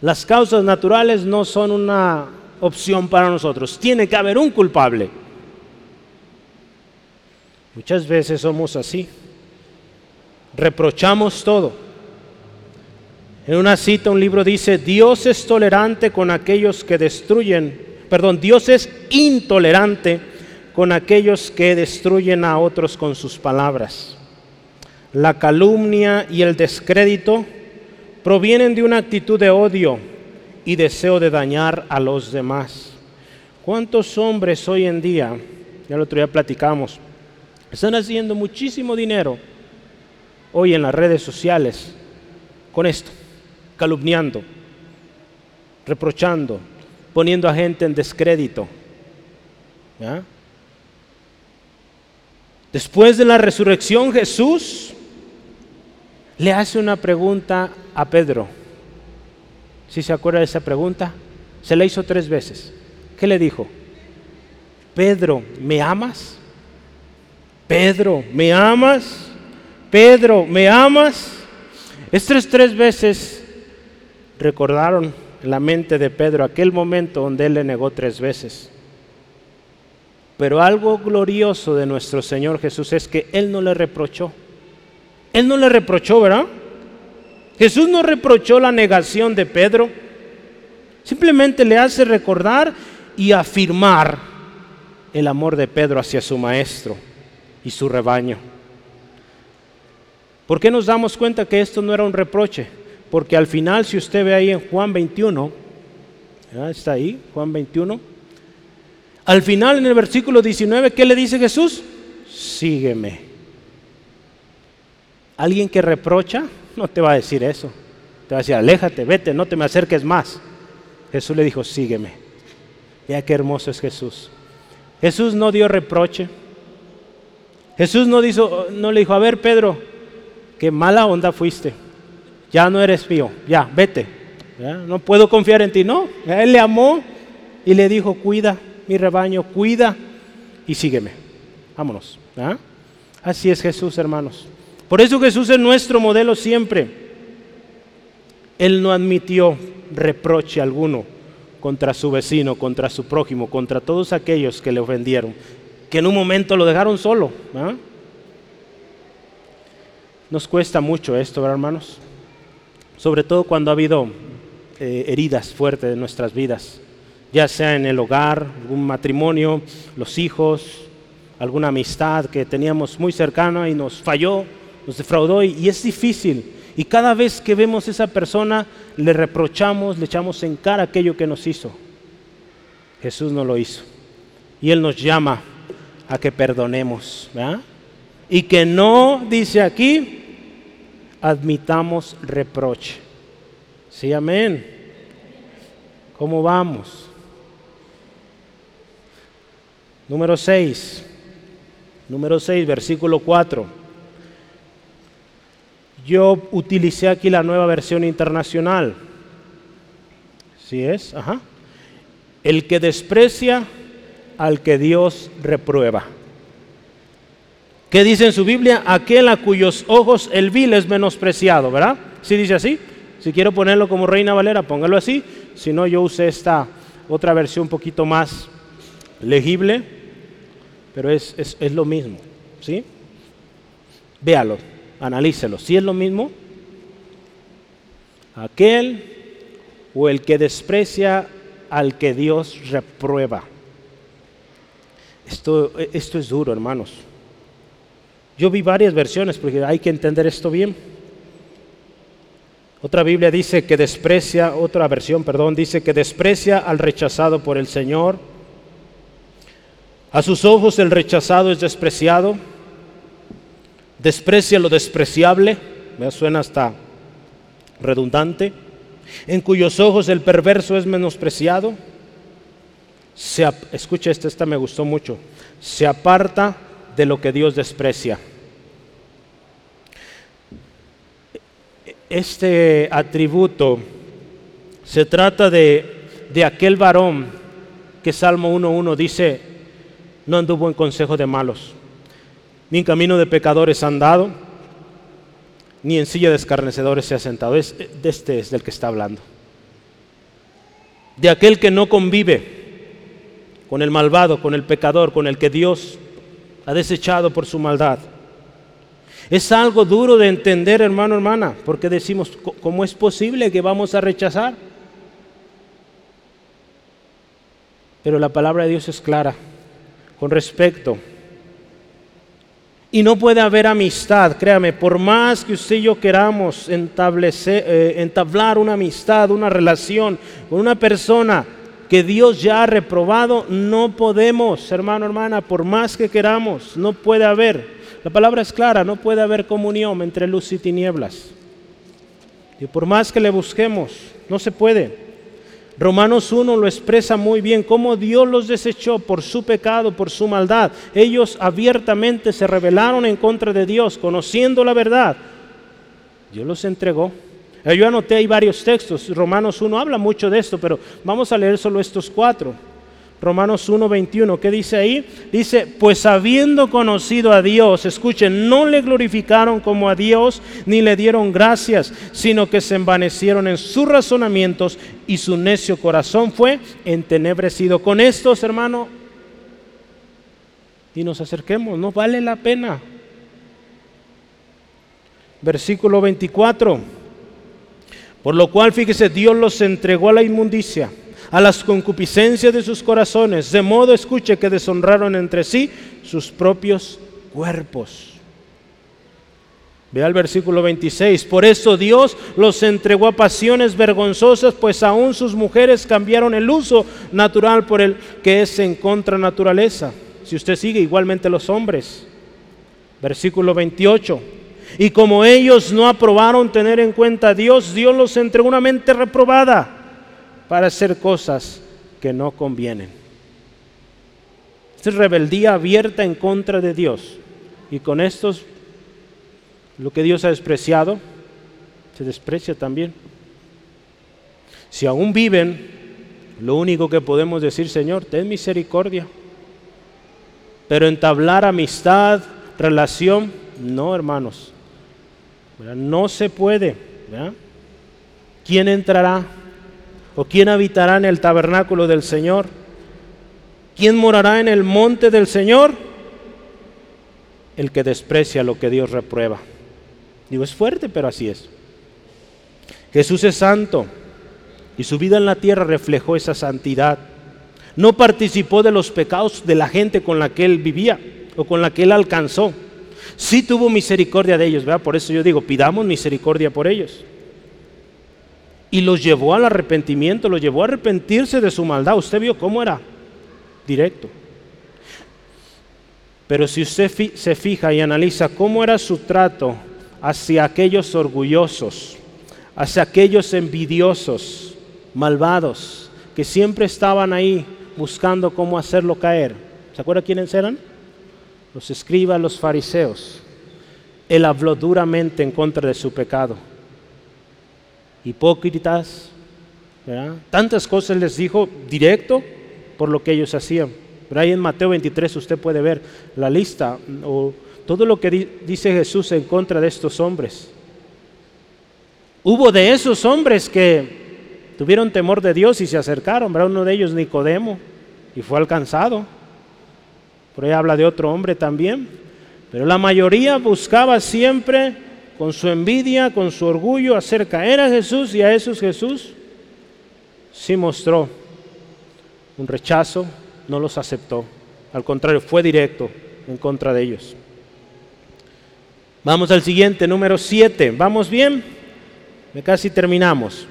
Las causas naturales no son una opción para nosotros, tiene que haber un culpable. Muchas veces somos así, reprochamos todo. En una cita un libro dice, Dios es tolerante con aquellos que destruyen, perdón, Dios es intolerante con aquellos que destruyen a otros con sus palabras. La calumnia y el descrédito provienen de una actitud de odio y deseo de dañar a los demás. ¿Cuántos hombres hoy en día, ya el otro día platicamos, están haciendo muchísimo dinero hoy en las redes sociales con esto? calumniando, reprochando, poniendo a gente en descrédito. Después de la resurrección Jesús le hace una pregunta a Pedro. Si se acuerda de esa pregunta, se la hizo tres veces. ¿Qué le dijo? Pedro, ¿me amas? Pedro, ¿me amas? Pedro, ¿me amas? Estas tres veces recordaron la mente de Pedro aquel momento donde él le negó tres veces. Pero algo glorioso de nuestro Señor Jesús es que Él no le reprochó. Él no le reprochó, ¿verdad? Jesús no reprochó la negación de Pedro. Simplemente le hace recordar y afirmar el amor de Pedro hacia su maestro y su rebaño. ¿Por qué nos damos cuenta que esto no era un reproche? porque al final, si usted ve ahí en Juan 21, está ahí, Juan 21, Al final, en el versículo 19, ¿qué le dice Jesús? Sígueme. Alguien que reprocha no te va a decir eso. Te va a decir, aléjate, vete, no te me acerques más. Jesús le dijo, sígueme. Ya qué hermoso es Jesús. Jesús no dio reproche. Jesús no, no le dijo, a ver Pedro, qué mala onda fuiste. Ya no eres mío, ya, vete. No puedo confiar en ti. No, él le amó y le dijo, cuida mi rebaño, cuida y sígueme. Vámonos. Así es Jesús, hermanos. Por eso Jesús es nuestro modelo siempre. Él no admitió reproche alguno contra su vecino, contra su prójimo, contra todos aquellos que le ofendieron, que en un momento lo dejaron solo. Nos cuesta mucho esto, ¿verdad, hermanos? Sobre todo cuando ha habido eh, heridas fuertes en nuestras vidas, ya sea en el hogar, algún matrimonio, los hijos, alguna amistad que teníamos muy cercana y nos falló, nos defraudó y, es difícil. Y cada vez que vemos a esa persona, le reprochamos, le echamos en cara aquello que nos hizo. Jesús no lo hizo. Y Él nos llama a que perdonemos. Y que no, dice aquí, admitamos reproche. Sí, amén. ¿Cómo vamos? Número 6. Número 6, versículo 4. Yo utilicé aquí la nueva versión internacional. ¿Sí es? Ajá. El que desprecia al que Dios reprueba. ¿Qué dice en su Biblia? Aquel a cuyos ojos el vil es menospreciado, ¿verdad? ¿Sí dice así? Si quiero ponerlo como Reina Valera, póngalo así. Si no, yo usé esta otra versión un poquito más legible, pero es, es, es lo mismo, ¿sí? Véalo analícelo. Si es lo mismo, aquel o el que desprecia al que Dios reprueba. Esto, esto es duro, hermanos. Yo vi varias versiones porque hay que entender esto bien. Otra Biblia dice que desprecia, otra versión, perdón, dice que desprecia al rechazado por el Señor. A sus ojos el rechazado es despreciado desprecia lo despreciable, me suena hasta redundante, en cuyos ojos el perverso es menospreciado, se, escucha esta, esta me gustó mucho, se aparta de lo que Dios desprecia. Este atributo se trata de, de aquel varón que Salmo 1.1 dice, no anduvo en consejo de malos ni en camino de pecadores han dado, ni en silla de escarnecedores se ha sentado. De este es del que está hablando. De aquel que no convive con el malvado, con el pecador, con el que Dios ha desechado por su maldad. Es algo duro de entender, hermano, hermana, porque decimos, ¿cómo es posible que vamos a rechazar? Pero la palabra de Dios es clara con respecto y no puede haber amistad, créame, por más que usted y yo queramos eh, entablar una amistad, una relación con una persona que Dios ya ha reprobado, no podemos, hermano, hermana, por más que queramos, no puede haber. La palabra es clara, no puede haber comunión entre luz y tinieblas. Y por más que le busquemos, no se puede. Romanos 1 lo expresa muy bien, cómo Dios los desechó por su pecado, por su maldad. Ellos abiertamente se rebelaron en contra de Dios, conociendo la verdad. Dios los entregó. Yo anoté ahí varios textos, Romanos 1 habla mucho de esto, pero vamos a leer solo estos cuatro. Romanos 1:21, ¿qué dice ahí? Dice, pues habiendo conocido a Dios, escuchen, no le glorificaron como a Dios ni le dieron gracias, sino que se envanecieron en sus razonamientos y su necio corazón fue entenebrecido. Con estos, hermano, y nos acerquemos, no vale la pena. Versículo 24, por lo cual, fíjese, Dios los entregó a la inmundicia a las concupiscencias de sus corazones, de modo, escuche, que deshonraron entre sí sus propios cuerpos. Vea el versículo 26. Por eso Dios los entregó a pasiones vergonzosas, pues aún sus mujeres cambiaron el uso natural por el que es en contra naturaleza. Si usted sigue, igualmente los hombres. Versículo 28. Y como ellos no aprobaron tener en cuenta a Dios, Dios los entregó una mente reprobada para hacer cosas que no convienen. Esta es rebeldía abierta en contra de Dios. Y con estos lo que Dios ha despreciado, se desprecia también. Si aún viven, lo único que podemos decir, Señor, ten misericordia. Pero entablar amistad, relación, no, hermanos. No se puede. ¿Quién entrará? ¿O quién habitará en el tabernáculo del Señor? ¿Quién morará en el monte del Señor? El que desprecia lo que Dios reprueba. Digo, es fuerte, pero así es. Jesús es santo y su vida en la tierra reflejó esa santidad. No participó de los pecados de la gente con la que él vivía o con la que él alcanzó. Sí tuvo misericordia de ellos, ¿verdad? Por eso yo digo, pidamos misericordia por ellos. Y los llevó al arrepentimiento, los llevó a arrepentirse de su maldad. Usted vio cómo era, directo. Pero si usted se fija y analiza cómo era su trato hacia aquellos orgullosos, hacia aquellos envidiosos, malvados, que siempre estaban ahí buscando cómo hacerlo caer. ¿Se acuerda quiénes eran? Los escribas, los fariseos. Él habló duramente en contra de su pecado. Hipócritas, tantas cosas les dijo directo por lo que ellos hacían. Pero ahí en Mateo 23 usted puede ver la lista o todo lo que dice Jesús en contra de estos hombres. Hubo de esos hombres que tuvieron temor de Dios y se acercaron, ¿verdad? Uno de ellos, Nicodemo, y fue alcanzado. Por ahí habla de otro hombre también. Pero la mayoría buscaba siempre con su envidia, con su orgullo, hacer caer a Jesús y a esos Jesús sí mostró un rechazo, no los aceptó. Al contrario, fue directo en contra de ellos. Vamos al siguiente, número 7. ¿Vamos bien? Casi terminamos.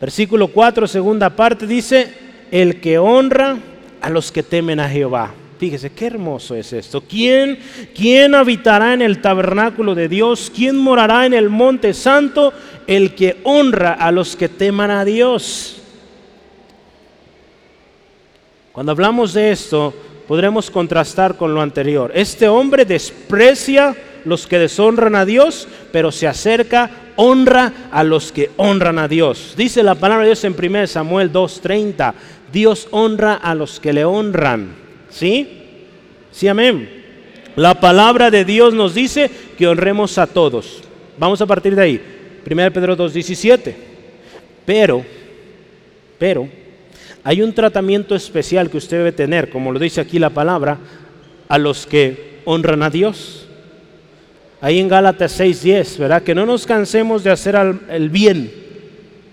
Versículo 4, segunda parte, dice, el que honra a los que temen a Jehová. Fíjese, qué hermoso es esto. ¿Quién, ¿Quién habitará en el tabernáculo de Dios? ¿Quién morará en el monte santo? El que honra a los que teman a Dios. Cuando hablamos de esto, podremos contrastar con lo anterior. Este hombre desprecia los que deshonran a Dios, pero se acerca, honra a los que honran a Dios. Dice la palabra de Dios en 1 Samuel 2.30, Dios honra a los que le honran. ¿Sí? Sí, amén. La palabra de Dios nos dice que honremos a todos. Vamos a partir de ahí. 1 Pedro 2.17. Pero, pero, hay un tratamiento especial que usted debe tener, como lo dice aquí la palabra, a los que honran a Dios ahí en Gálatas 6:10, ¿verdad? Que no nos cansemos de hacer el bien,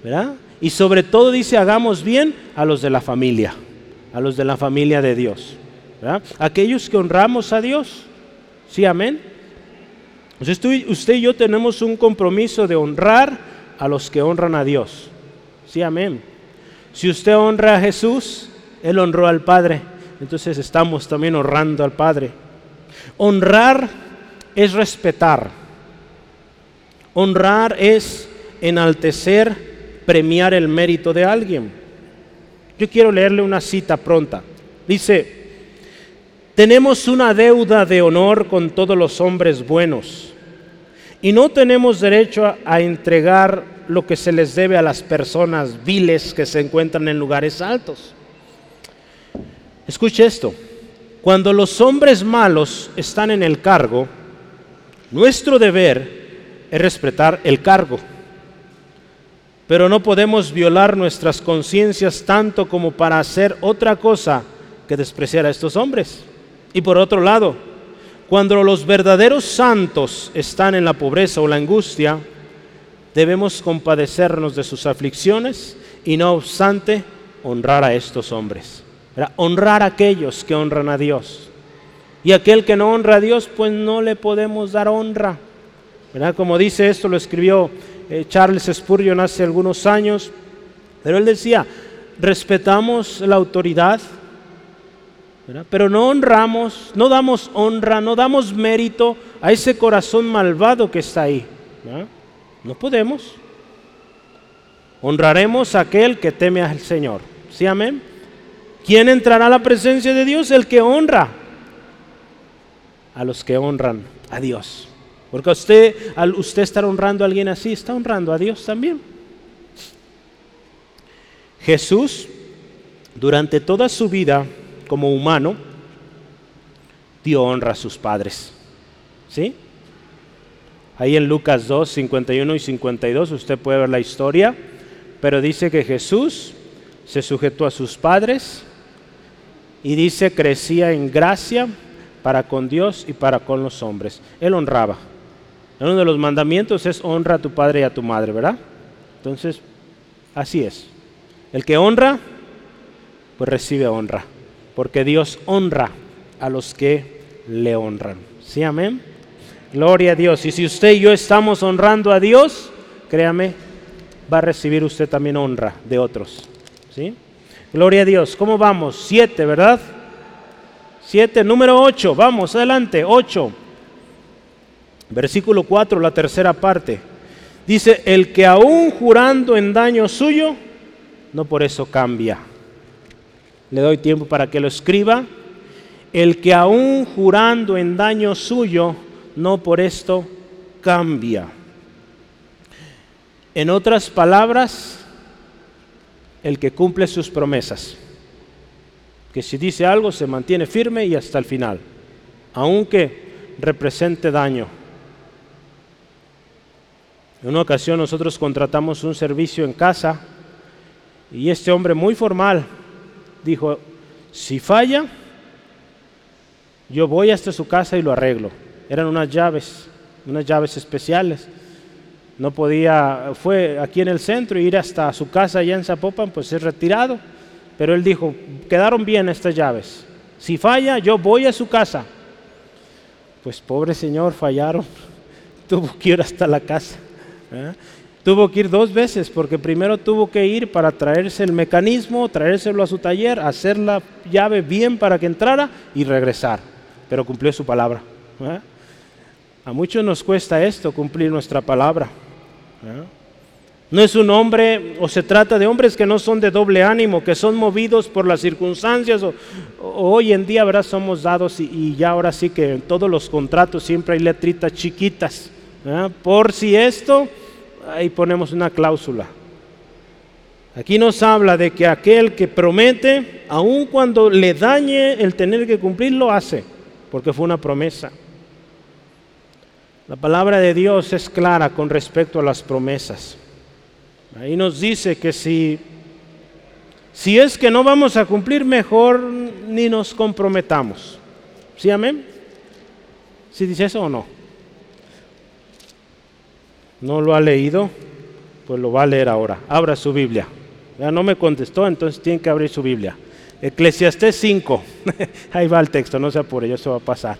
¿verdad? Y sobre todo dice, hagamos bien a los de la familia, a los de la familia de Dios, Aquellos que honramos a Dios, ¿sí, amén? usted y yo tenemos un compromiso de honrar a los que honran a Dios, ¿sí, amén? Si usted honra a Jesús, Él honró al Padre, entonces estamos también honrando al Padre. Honrar es respetar. Honrar es enaltecer, premiar el mérito de alguien. Yo quiero leerle una cita pronta. Dice, tenemos una deuda de honor con todos los hombres buenos y no tenemos derecho a, entregar lo que se les debe a las personas viles que se encuentran en lugares altos. Escuche esto, cuando los hombres malos están en el cargo, nuestro deber es respetar el cargo, pero no podemos violar nuestras conciencias tanto como para hacer otra cosa que despreciar a estos hombres. Y por otro lado, cuando los verdaderos santos están en la pobreza o la angustia, debemos compadecernos de sus aflicciones y no obstante honrar a estos hombres. Honrar a aquellos que honran a Dios. Y aquel que no honra a Dios, pues no le podemos dar honra. Como dice esto, lo escribió eh, Charles Spurgeon hace algunos años, pero él decía, respetamos la autoridad, pero no honramos, no damos honra, no damos mérito a ese corazón malvado que está ahí. No podemos. Honraremos a aquel que teme al Señor. ¿Sí, amén? ¿Quién entrará a la presencia de Dios? El que honra a los que honran a Dios. Porque usted, al usted estar honrando a alguien así, está honrando a Dios también. Jesús, durante toda su vida como humano, dio honra a sus padres. ¿Sí? Ahí en Lucas 2, 51 y 52 usted puede ver la historia, pero dice que Jesús se sujetó a sus padres y dice crecía en gracia para con Dios y para con los hombres. Él honraba. Uno de los mandamientos es honra a tu padre y a tu madre, ¿verdad? Entonces, así es. El que honra, pues recibe honra, porque Dios honra a los que le honran. ¿Sí, amén? Gloria a Dios. Y si usted y yo estamos honrando a Dios, créame, va a recibir usted también honra de otros. ¿Sí? Gloria a Dios. ¿Cómo vamos? Siete, ¿verdad? Siete, número ocho. Vamos, adelante. Ocho. Versículo 4, la tercera parte. Dice, el que aún jurando en daño suyo, no por eso cambia. Le doy tiempo para que lo escriba. El que aún jurando en daño suyo, no por esto cambia. En otras palabras, el que cumple sus promesas, que si dice algo se mantiene firme y hasta el final, aunque represente daño. En una ocasión nosotros contratamos un servicio en casa y este hombre muy formal dijo, si falla, yo voy hasta su casa y lo arreglo eran unas llaves, unas llaves especiales. No podía, fue aquí en el centro, ir hasta su casa allá en Zapopan, pues es retirado. Pero él dijo, quedaron bien estas llaves. Si falla, yo voy a su casa. Pues pobre señor, fallaron. Tuvo que ir hasta la casa. ¿eh? Tuvo que ir dos veces porque primero tuvo que ir para traerse el mecanismo, traérselo a su taller, hacer la llave bien para que entrara y regresar. Pero cumplió su palabra. ¿eh? A muchos nos cuesta esto, cumplir nuestra palabra. No es un hombre, o se trata de hombres que no son de doble ánimo, que son movidos por las circunstancias, o, hoy en día ¿verdad? somos dados y, ya ahora sí que en todos los contratos siempre hay letritas chiquitas. Por si esto, ahí ponemos una cláusula. Aquí nos habla de que aquel que promete, aun cuando le dañe el tener que cumplir, lo hace, porque fue una promesa. La palabra de Dios es clara con respecto a las promesas. Ahí nos dice que si, si es que no vamos a cumplir, mejor ni nos comprometamos. ¿Sí, amén? ¿Sí dice eso o no? ¿No lo ha leído? Pues lo va a leer ahora. Abra su Biblia. Ya no me contestó, entonces tiene que abrir su Biblia. Eclesiastés 5. Ahí va el texto, no se apure, eso va a pasar.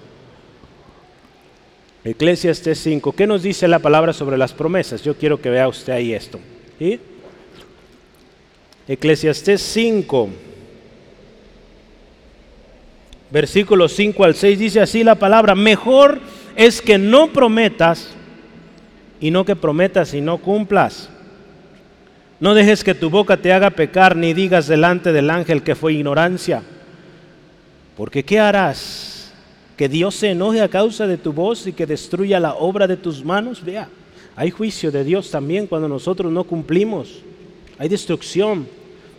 Eclesiastes 5. ¿Qué nos dice la palabra sobre las promesas? Yo quiero que vea usted ahí esto. ¿sí? Eclesiastés 5, versículos 5 al 6 dice así la palabra, mejor es que no prometas y no que prometas y no cumplas. No dejes que tu boca te haga pecar ni digas delante del ángel que fue ignorancia. Porque ¿qué harás? que Dios se enoje a causa de tu voz y que destruya la obra de tus manos. Vea, hay juicio de Dios también cuando nosotros no cumplimos. Hay destrucción.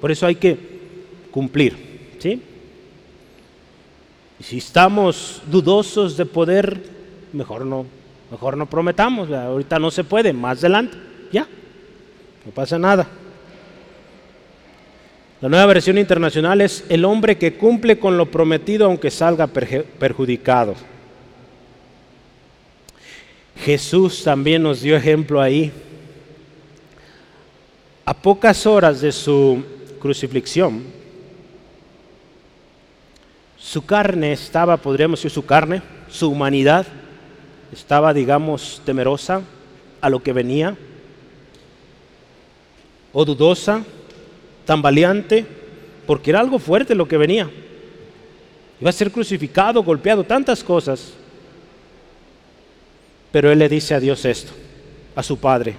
Por eso hay que cumplir. ¿sí? Y si estamos dudosos de poder, mejor no, mejor no prometamos. Ahorita no se puede, más adelante. Ya, no pasa nada. La nueva versión internacional es el hombre que cumple con lo prometido aunque salga perjudicado. Jesús también nos dio ejemplo ahí. A pocas horas de su crucifixión, su carne estaba, podríamos decir su carne, su humanidad, estaba, digamos, temerosa a lo que venía, o dudosa, tambaleante, porque era algo fuerte lo que venía. Iba a ser crucificado, golpeado, tantas cosas. Pero él le dice a Dios esto, a su Padre,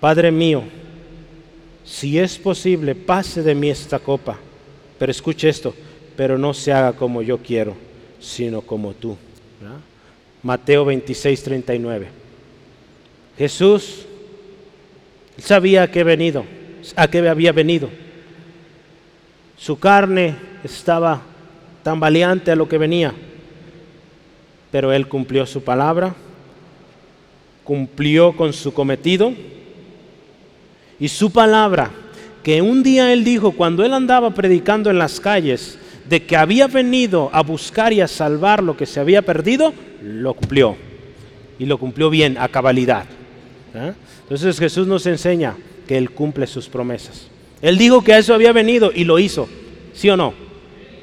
Padre mío, si es posible, pase de mí esta copa, pero escuche esto, pero no se haga como yo quiero, sino como tú. Mateo 26, 39. Jesús sabía a qué venido, a qué había venido. Su carne estaba tan valiente a lo que venía, pero él cumplió su palabra, cumplió con su cometido y su palabra que un día él dijo cuando él andaba predicando en las calles de que había venido a buscar y a salvar lo que se había perdido, lo cumplió. Y lo cumplió bien, a cabalidad. ¿eh? Entonces Jesús nos enseña que Él cumple sus promesas. Él dijo que a eso había venido y lo hizo. ¿Sí o no?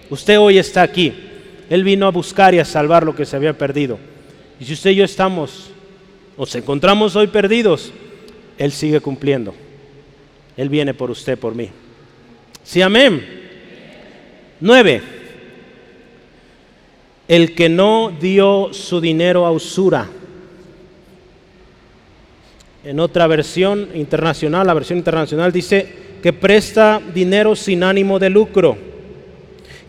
Usted hoy está aquí. Él vino a buscar y a salvar lo que se había perdido. Y si usted y yo estamos, nos encontramos hoy perdidos, Él sigue cumpliendo. Él viene por usted, por mí. Sí, amén. 9. El que no dio su dinero a usura. En otra versión internacional, la versión internacional dice que presta dinero sin ánimo de lucro.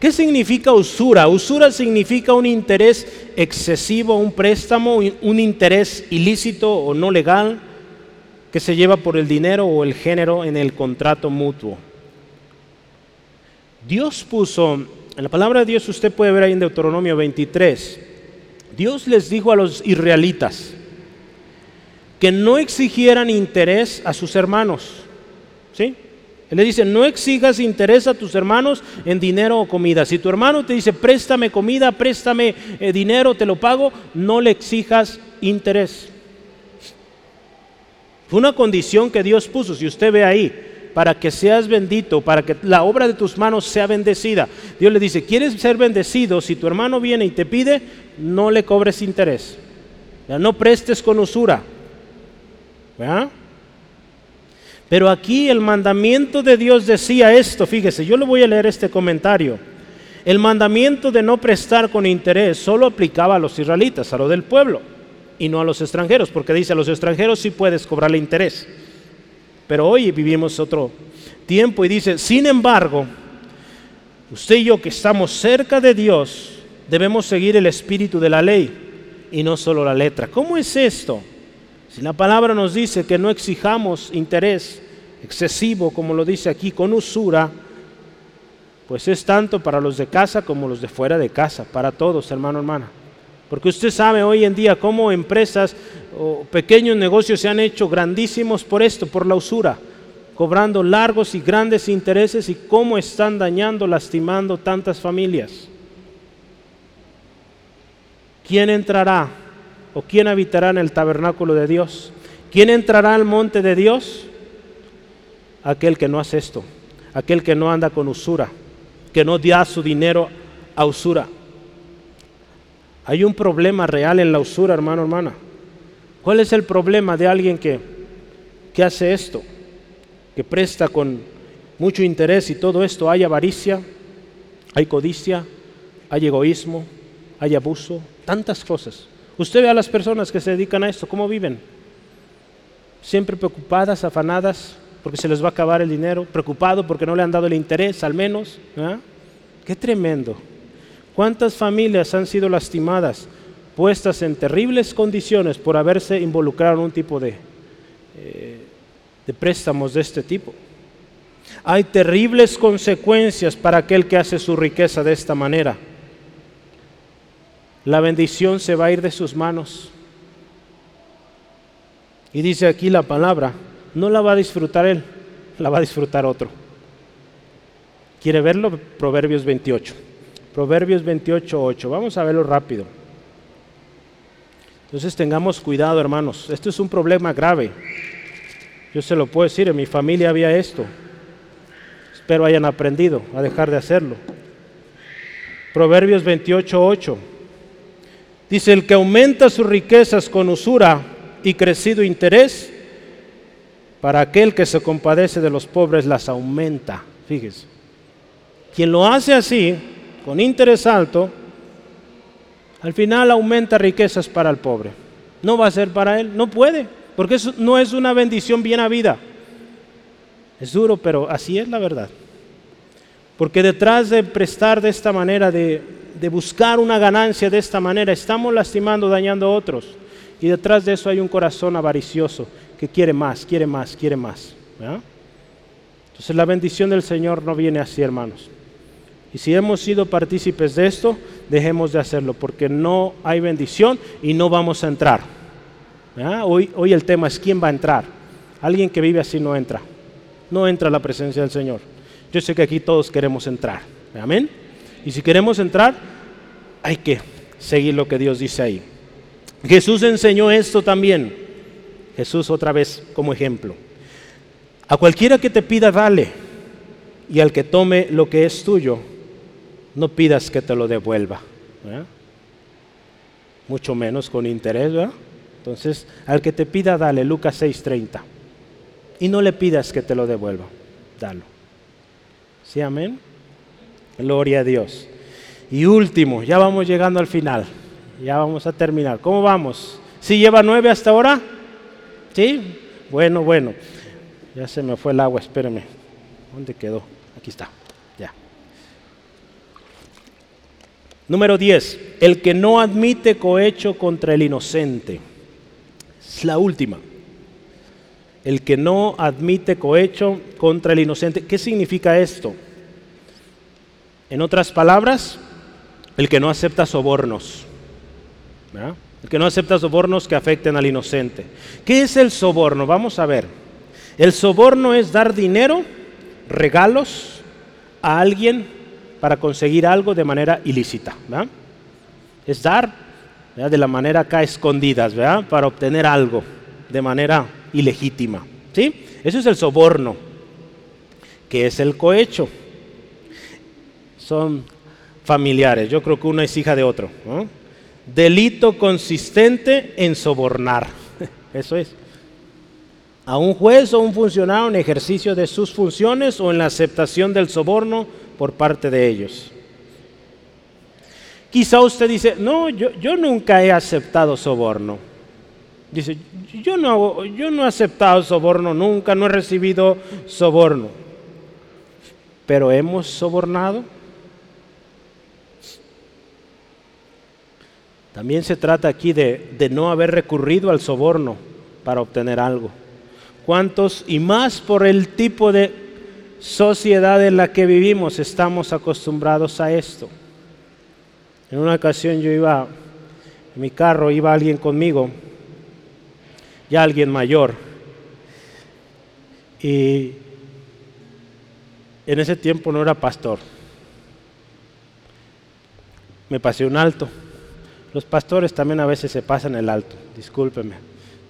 ¿Qué significa usura? Usura significa un interés excesivo, un préstamo, un interés ilícito o no legal que se lleva por el dinero o el género en el contrato mutuo. Dios puso, en la palabra de Dios usted puede ver ahí en Deuteronomio 23, Dios les dijo a los israelitas que no exigieran interés a sus hermanos. ¿Sí? Él le dice, no exijas interés a tus hermanos en dinero o comida. Si tu hermano te dice, préstame comida, préstame eh, dinero, te lo pago, no le exijas interés. Fue una condición que Dios puso, si usted ve ahí, para que seas bendito, para que la obra de tus manos sea bendecida. Dios le dice, ¿quieres ser bendecido? Si tu hermano viene y te pide, no le cobres interés. No prestes con usura. Pero aquí el mandamiento de Dios decía esto, fíjese, yo le voy a leer este comentario. El mandamiento de no prestar con interés solo aplicaba a los israelitas, a lo del pueblo, y no a los extranjeros, porque dice a los extranjeros sí puedes cobrarle interés. Pero hoy vivimos otro tiempo y dice, sin embargo, usted y yo que estamos cerca de Dios, debemos seguir el espíritu de la ley y no solo la letra. ¿Cómo es esto? Si la palabra nos dice que no exijamos interés excesivo, como lo dice aquí, con usura, pues es tanto para los de casa como los de fuera de casa, para todos, hermano, hermana. Porque usted sabe hoy en día cómo empresas o pequeños negocios se han hecho grandísimos por esto, por la usura, cobrando largos y grandes intereses y cómo están dañando, lastimando tantas familias. ¿Quién entrará o quién habitará en el tabernáculo de Dios? ¿Quién entrará al monte de Dios? Aquel que no hace esto, aquel que no anda con usura, que no da su dinero a usura. Hay un problema real en la usura, hermano, hermana. ¿Cuál es el problema de alguien que, que hace esto? Que presta con mucho interés y todo esto. Hay avaricia, hay codicia, hay egoísmo, hay abuso, tantas cosas. Usted ve a las personas que se dedican a esto, ¿cómo viven? Siempre preocupadas, afanadas, porque se les va a acabar el dinero, preocupado porque no le han dado el interés, al menos. ¿ah? Qué tremendo. ¿Cuántas familias han sido lastimadas, puestas en terribles condiciones por haberse involucrado en un tipo de, eh, de préstamos de este tipo? Hay terribles consecuencias para aquel que hace su riqueza de esta manera. La bendición se va a ir de sus manos. Y dice aquí la palabra, no la va a disfrutar él, la va a disfrutar otro. ¿Quiere verlo? Proverbios 28. Proverbios 28, 8. Vamos a verlo rápido. Entonces tengamos cuidado, hermanos. Esto es un problema grave. Yo se lo puedo decir, en mi familia había esto. Espero hayan aprendido a dejar de hacerlo. Proverbios 28, 8. Dice, el que aumenta sus riquezas con usura y crecido interés, para aquel que se compadece de los pobres las aumenta. Fíjese. Quien lo hace así, con interés alto, al final aumenta riquezas para el pobre. No va a ser para él, no puede, porque eso no es una bendición bien habida. Es duro, pero así es la verdad. Porque detrás de prestar de esta manera, de, buscar una ganancia de esta manera, estamos lastimando, dañando a otros. Y detrás de eso hay un corazón avaricioso que quiere más, quiere más, quiere más. Entonces la bendición del Señor no viene así, hermanos. Y si hemos sido partícipes de esto, dejemos de hacerlo, porque no hay bendición y no vamos a entrar. Hoy, hoy el tema es quién va a entrar. Alguien que vive así no entra. No entra a la presencia del Señor. Yo sé que aquí todos queremos entrar. Amén. Y si queremos entrar, hay que seguir lo que Dios dice ahí. Jesús enseñó esto también. Jesús otra vez como ejemplo. A cualquiera que te pida, dale. Y al que tome lo que es tuyo, no pidas que te lo devuelva. Mucho menos con interés. ¿verdad? Entonces, al que te pida, dale. Lucas 6:30. Y no le pidas que te lo devuelva. Dalo. ¿Sí, amén? Gloria a Dios. Y último, ya vamos llegando al final. Ya vamos a terminar. ¿Cómo vamos? ¿Sí lleva nueve hasta ahora? ¿Sí? Bueno, bueno. Ya se me fue el agua, espérame. ¿Dónde quedó? Aquí está. Ya. Número 10. El que no admite cohecho contra el inocente. Es la última el que no admite cohecho contra el inocente. ¿Qué significa esto? En otras palabras, el que no acepta sobornos. El que no acepta sobornos que afecten al inocente. ¿Qué es el soborno? Vamos a ver. El soborno es dar dinero, regalos a alguien para conseguir algo de manera ilícita. Es dar de la manera acá escondidas, para obtener algo de manera ilegítima. ¿sí? Eso es el soborno, que es el cohecho. Son familiares, yo creo que una es hija de otro. Delito consistente en sobornar, eso es. A un juez o un funcionario en ejercicio de sus funciones o en la aceptación del soborno por parte de ellos. Quizá usted dice, no, yo, yo nunca he aceptado soborno. Dice, yo no, yo no he aceptado soborno nunca, no he recibido soborno. Pero hemos sobornado. También se trata aquí de, de no haber recurrido al soborno para obtener algo. ¿Cuántos y más por el tipo de sociedad en la que vivimos estamos acostumbrados a esto? En una ocasión yo iba en mi carro, iba alguien conmigo ya alguien mayor. Y en ese tiempo no era pastor. Me pasé un alto. Los pastores también a veces se pasan el alto, discúlpeme.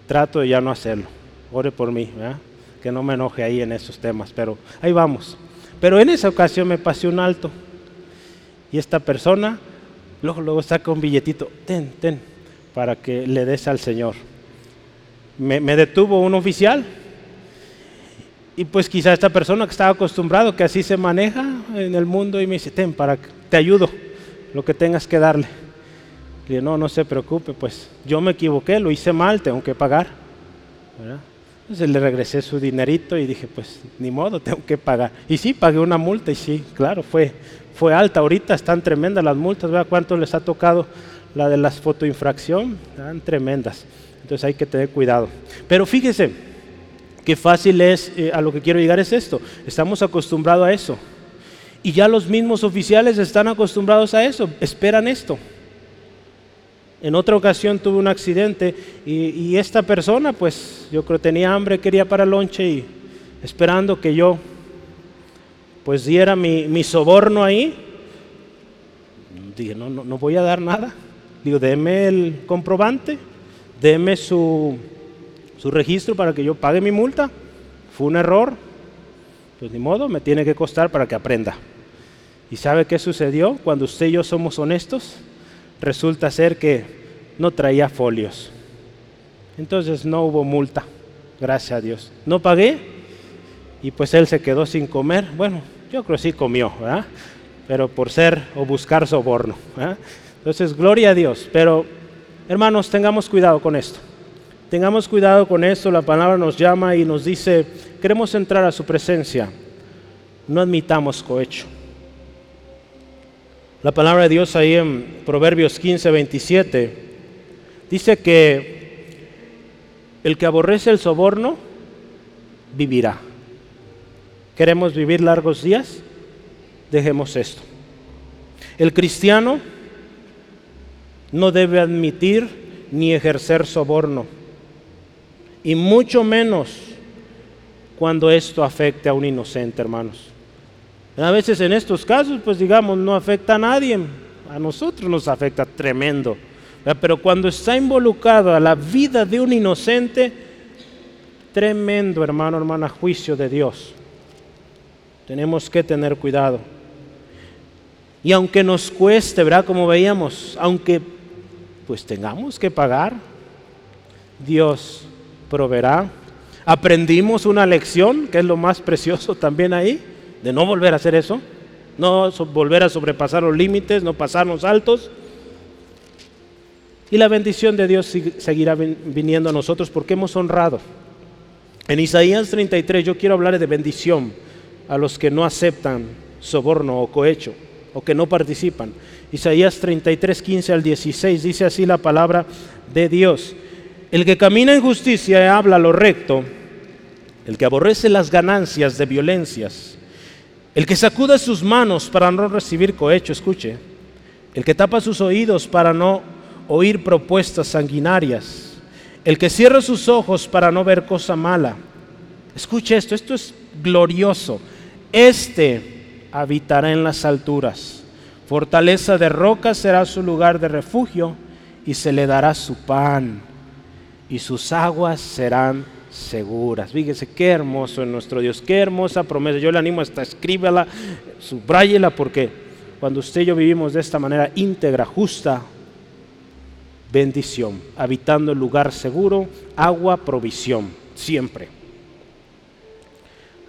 Trato de ya no hacerlo. Ore por mí, que no me enoje ahí en esos temas, pero ahí vamos. Pero en esa ocasión me pasé un alto. Y esta persona luego, luego saca un billetito, ten, ten, para que le des al Señor me, detuvo un oficial. Y pues quizá esta persona que estaba acostumbrado, que así se maneja en el mundo, y me dice, ten, para que te ayudo, lo que tengas que darle. Le dije, no, no se preocupe, pues yo me equivoqué, lo hice mal, tengo que pagar. Entonces le regresé su dinerito y dije, pues ni modo, tengo que pagar. Y sí, pagué una multa y sí, claro, fue, fue alta. Ahorita están tremendas las multas, vea cuánto les ha tocado la de las fotoinfracción, están tremendas. Entonces hay que tener cuidado. Pero fíjese, qué fácil es, eh, a lo que quiero llegar es esto. Estamos acostumbrados a eso. Y ya los mismos oficiales están acostumbrados a eso, esperan esto. En otra ocasión tuve un accidente y, esta persona, pues yo creo tenía hambre, quería para lonche y esperando que yo pues diera mi, soborno ahí. Dije, no, no, no voy a dar nada. Digo, déme el comprobante deme su, su registro para que yo pague mi multa. Fue un error, pues ni modo, me tiene que costar para que aprenda. ¿Y sabe qué sucedió? Cuando usted y yo somos honestos, resulta ser que no traía folios. Entonces no hubo multa, gracias a Dios. No pagué y pues él se quedó sin comer. Bueno, yo creo que sí comió, ¿verdad? Pero por ser o buscar soborno. Entonces, gloria a Dios. Pero, hermanos, tengamos cuidado con esto. Tengamos cuidado con esto. La palabra nos llama y nos dice, queremos entrar a su presencia. No admitamos cohecho. La palabra de Dios ahí en Proverbios 15, 27 dice que el que aborrece el soborno vivirá. ¿Queremos vivir largos días? Dejemos esto. El cristiano no debe admitir ni ejercer soborno, y mucho menos cuando esto afecte a un inocente, hermanos. A veces en estos casos, pues digamos, no afecta a nadie, a nosotros nos afecta tremendo. Pero cuando está involucrado a la vida de un inocente, tremendo, hermano, hermana, juicio de Dios. Tenemos que tener cuidado. Y aunque nos cueste, ¿verdad? Como veíamos, aunque pues tengamos que pagar, Dios proveerá. Aprendimos una lección, que es lo más precioso también ahí de no volver a hacer eso, no volver a sobrepasar los límites, no pasarnos altos. Y la bendición de Dios seguirá viniendo a nosotros porque hemos honrado. En Isaías 33 yo quiero hablar de bendición a los que no aceptan soborno o cohecho o que no participan. Isaías 33, 15 al 16 dice así la palabra de Dios. El que camina en justicia y habla lo recto, el que aborrece las ganancias de violencias, el que sacude sus manos para no recibir cohecho, escuche. El que tapa sus oídos para no oír propuestas sanguinarias. El que cierra sus ojos para no ver cosa mala. Escuche esto, esto es glorioso. Este habitará en las alturas. Fortaleza de roca será su lugar de refugio y se le dará su pan y sus aguas serán seguras. Fíjese qué hermoso es nuestro Dios, qué hermosa promesa. Yo le animo hasta escríbela, subráyela, porque cuando usted y yo vivimos de esta manera íntegra, justa, bendición, habitando el lugar seguro, agua, provisión, siempre.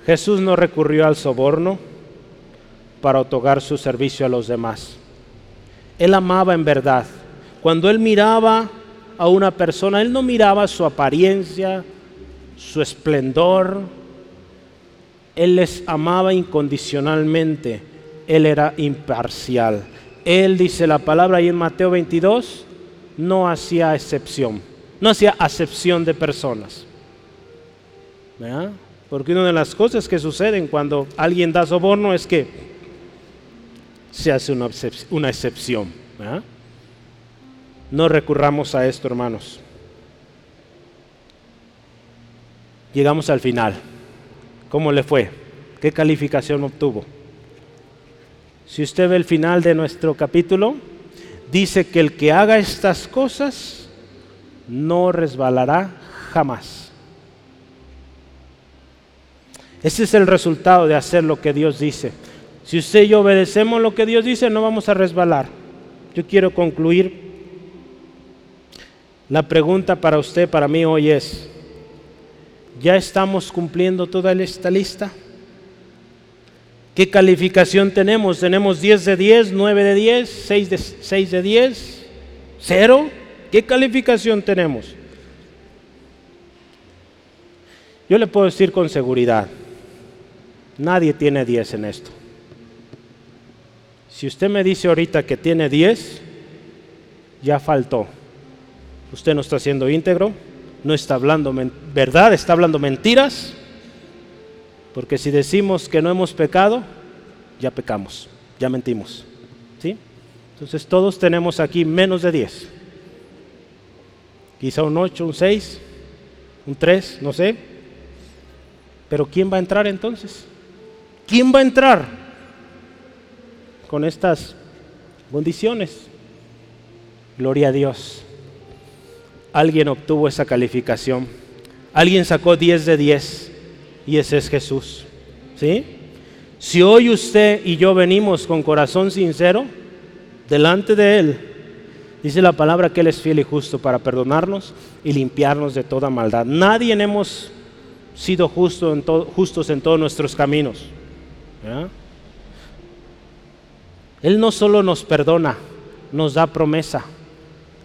Jesús no recurrió al soborno para otorgar su servicio a los demás. Él amaba en verdad. Cuando él miraba a una persona, él no miraba su apariencia, su esplendor. Él les amaba incondicionalmente. Él era imparcial. Él dice la palabra ahí en Mateo 22, no hacía excepción, no hacía acepción de personas. Porque una de las cosas que suceden cuando alguien da soborno es que se hace una excepción. No recurramos a esto, hermanos. Llegamos al final. ¿Cómo le fue? ¿Qué calificación obtuvo? Si usted ve el final de nuestro capítulo, dice que el que haga estas cosas no resbalará jamás. Ese es el resultado de hacer lo que Dios dice. Si usted y yo obedecemos lo que Dios dice, no vamos a resbalar. Yo quiero concluir. La pregunta para usted, para mí hoy es, ¿Ya estamos cumpliendo toda esta lista? ¿Qué calificación tenemos? ¿Tenemos 10 de 10, 9 de 10, 6 de, 6 de 10, 0? ¿Qué calificación tenemos? Yo le puedo decir con seguridad, nadie tiene 10 en esto. Si usted me dice ahorita que tiene 10, ya faltó. Usted no está siendo íntegro, no está hablando verdad, está hablando mentiras, porque si decimos que no hemos pecado, ya pecamos, ya mentimos. ¿sí? Entonces todos tenemos aquí menos de 10. Quizá un 8, un 6, un 3, no sé. Pero ¿quién va a entrar entonces? ¿Quién va a entrar con estas condiciones? Gloria a Dios alguien obtuvo esa calificación. Alguien sacó 10 de 10 y ese es Jesús. ¿Sí? Si hoy usted y yo venimos con corazón sincero delante de Él, Dice la palabra que Él es fiel y justo para perdonarnos y limpiarnos de toda maldad. Nadie hemos sido justo en justos en todos nuestros caminos. Él no solo nos perdona, nos da promesa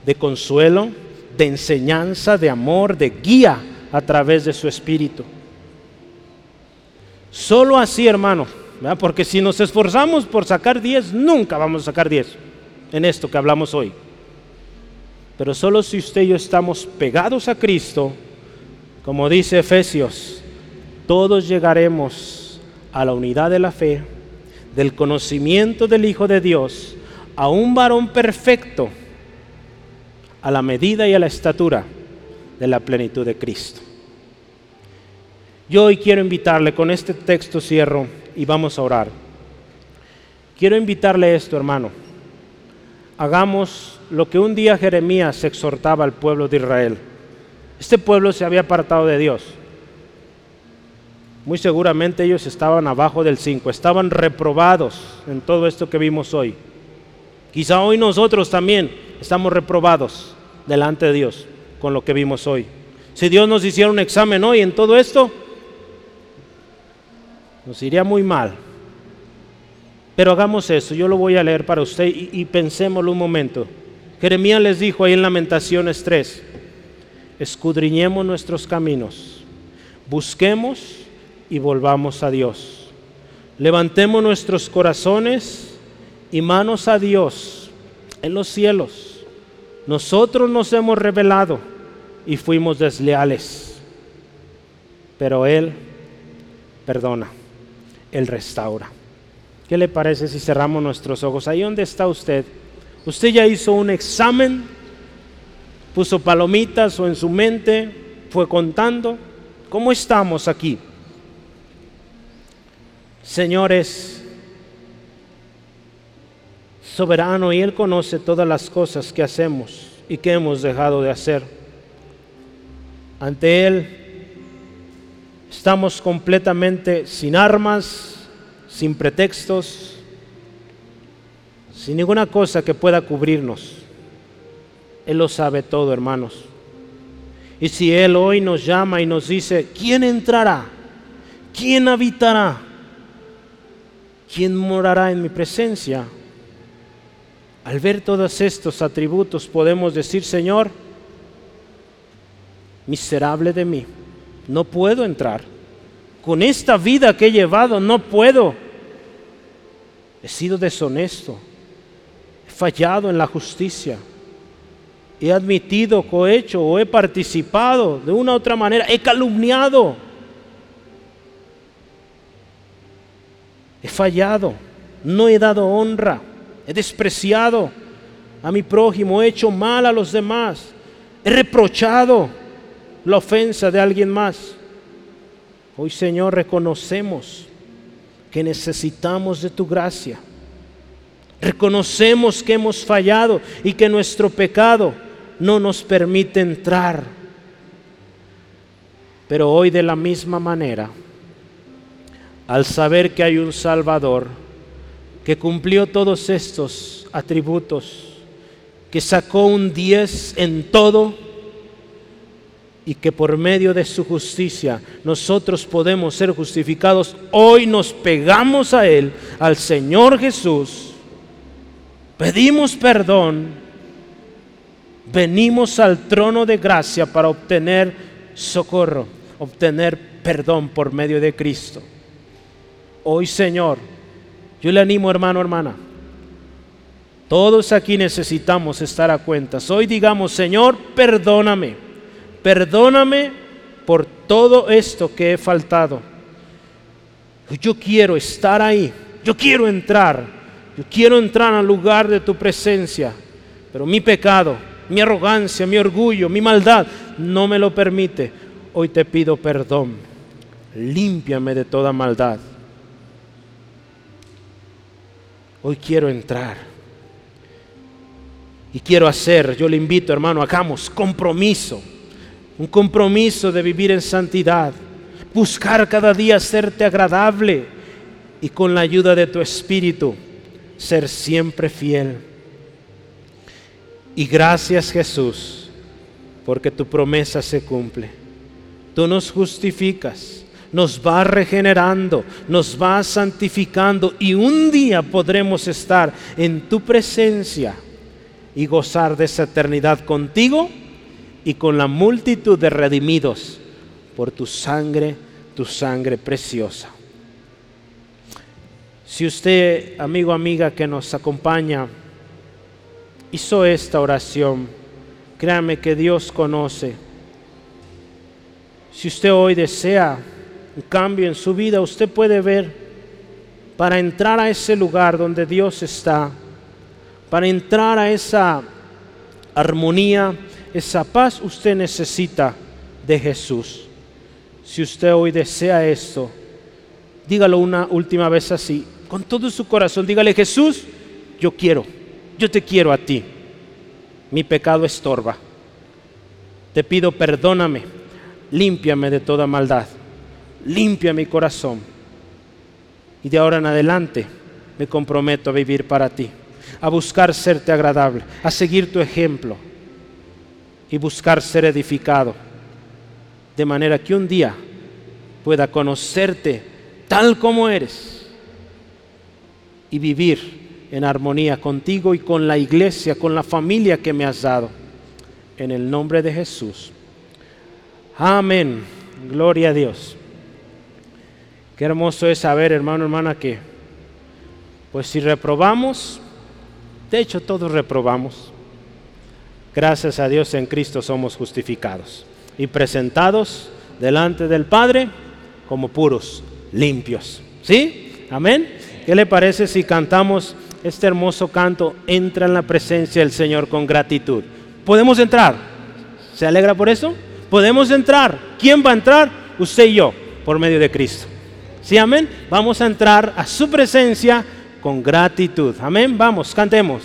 de consuelo, de enseñanza, de amor, de guía a través de su Espíritu. Solo así, hermano, porque si nos esforzamos por sacar 10, nunca vamos a sacar 10 en esto que hablamos hoy. Pero solo si usted y yo estamos pegados a Cristo, como dice Efesios, todos llegaremos a la unidad de la fe, del conocimiento del Hijo de Dios, a un varón perfecto, a la medida y a la estatura de la plenitud de Cristo. Yo hoy quiero invitarle, con este texto cierro y vamos a orar. Quiero invitarle esto, hermano. Hagamos lo que un día Jeremías exhortaba al pueblo de Israel. Este pueblo se había apartado de Dios. Muy seguramente ellos estaban abajo del 5, estaban reprobados en todo esto que vimos hoy. Quizá hoy nosotros también estamos reprobados delante de Dios con lo que vimos hoy. Si Dios nos hiciera un examen hoy en todo esto, nos iría muy mal. Pero hagamos eso, yo lo voy a leer para usted y, y pensémoslo un momento. Jeremías les dijo ahí en Lamentaciones 3, escudriñemos nuestros caminos, busquemos y volvamos a Dios. Levantemos nuestros corazones y manos a Dios en los cielos. Nosotros nos hemos revelado y fuimos desleales, pero Él perdona. Él restaura. ¿Qué le parece si cerramos nuestros ojos? Ahí donde está usted. Usted ya hizo un examen, puso palomitas o en su mente, fue contando. ¿Cómo estamos aquí? Señores, soberano y Él conoce todas las cosas que hacemos y que hemos dejado de hacer. Ante Él Estamos completamente sin armas, sin pretextos, sin ninguna cosa que pueda cubrirnos. Él lo sabe todo, hermanos. Y si Él hoy nos llama y nos dice, ¿quién entrará? ¿Quién habitará? ¿Quién morará en mi presencia? Al ver todos estos atributos podemos decir, Señor, miserable de mí no puedo entrar. Con esta vida que he llevado, no puedo. He sido deshonesto. He fallado en la justicia. He admitido, cohecho o he participado de una u otra manera. He calumniado. He fallado. No he dado honra. He despreciado a mi prójimo. He hecho mal a los demás. He reprochado la ofensa de alguien más. Hoy Señor reconocemos que necesitamos de tu gracia. Reconocemos que hemos fallado y que nuestro pecado no nos permite entrar. Pero hoy de la misma manera, al saber que hay un Salvador que cumplió todos estos atributos, que sacó un 10 en todo, y que por medio de su justicia nosotros podemos ser justificados, hoy nos pegamos a Él, al Señor Jesús, pedimos perdón, venimos al trono de gracia para obtener socorro, obtener perdón por medio de Cristo. Hoy Señor, yo le animo hermano, hermana, todos aquí necesitamos estar a cuentas. Hoy digamos, Señor, perdóname perdóname por todo esto que he faltado. Yo quiero estar ahí, yo quiero entrar, yo quiero entrar al lugar de tu presencia, pero mi pecado, mi arrogancia, mi orgullo, mi maldad no me lo permite. Hoy te pido perdón, límpiame de toda maldad. Hoy quiero entrar. Y quiero hacer, yo le invito hermano, hagamos compromiso un compromiso de vivir en santidad, buscar cada día serte agradable y con la ayuda de tu Espíritu ser siempre fiel. Y gracias Jesús, porque tu promesa se cumple. Tú nos justificas, nos vas regenerando, nos vas santificando y un día podremos estar en tu presencia y gozar de esa eternidad contigo y con la multitud de redimidos por tu sangre, tu sangre preciosa. Si usted, amigo, amiga que nos acompaña, hizo esta oración, créame que Dios conoce. Si usted hoy desea un cambio en su vida, usted puede ver para entrar a ese lugar donde Dios está, para entrar a esa armonía, esa paz, usted necesita de Jesús. Si usted hoy desea esto, dígalo una última vez así, con todo su corazón, dígale Jesús, yo quiero, yo te quiero a ti. Mi pecado estorba. Te pido perdóname, límpiame de toda maldad, limpia mi corazón. Y de ahora en adelante me comprometo a vivir para ti, a buscar serte agradable, a seguir tu ejemplo y buscar ser edificado, de manera que un día pueda conocerte tal como eres y vivir en armonía contigo y con la iglesia, con la familia que me has dado. En el nombre de Jesús. Amén. Gloria a Dios. Qué hermoso es saber, hermano, hermana, que pues si reprobamos, de hecho todos reprobamos, gracias a Dios en Cristo somos justificados y presentados delante del Padre como puros, limpios. ¿Sí? Amén. ¿Qué le parece si cantamos este hermoso canto? Entra en la presencia del Señor con gratitud. ¿Podemos entrar? ¿Se alegra por eso? Podemos entrar. ¿Quién va a entrar? Usted y yo, por medio de Cristo. ¿Sí, amén? Vamos a entrar a su presencia con gratitud. Amén. Vamos, cantemos.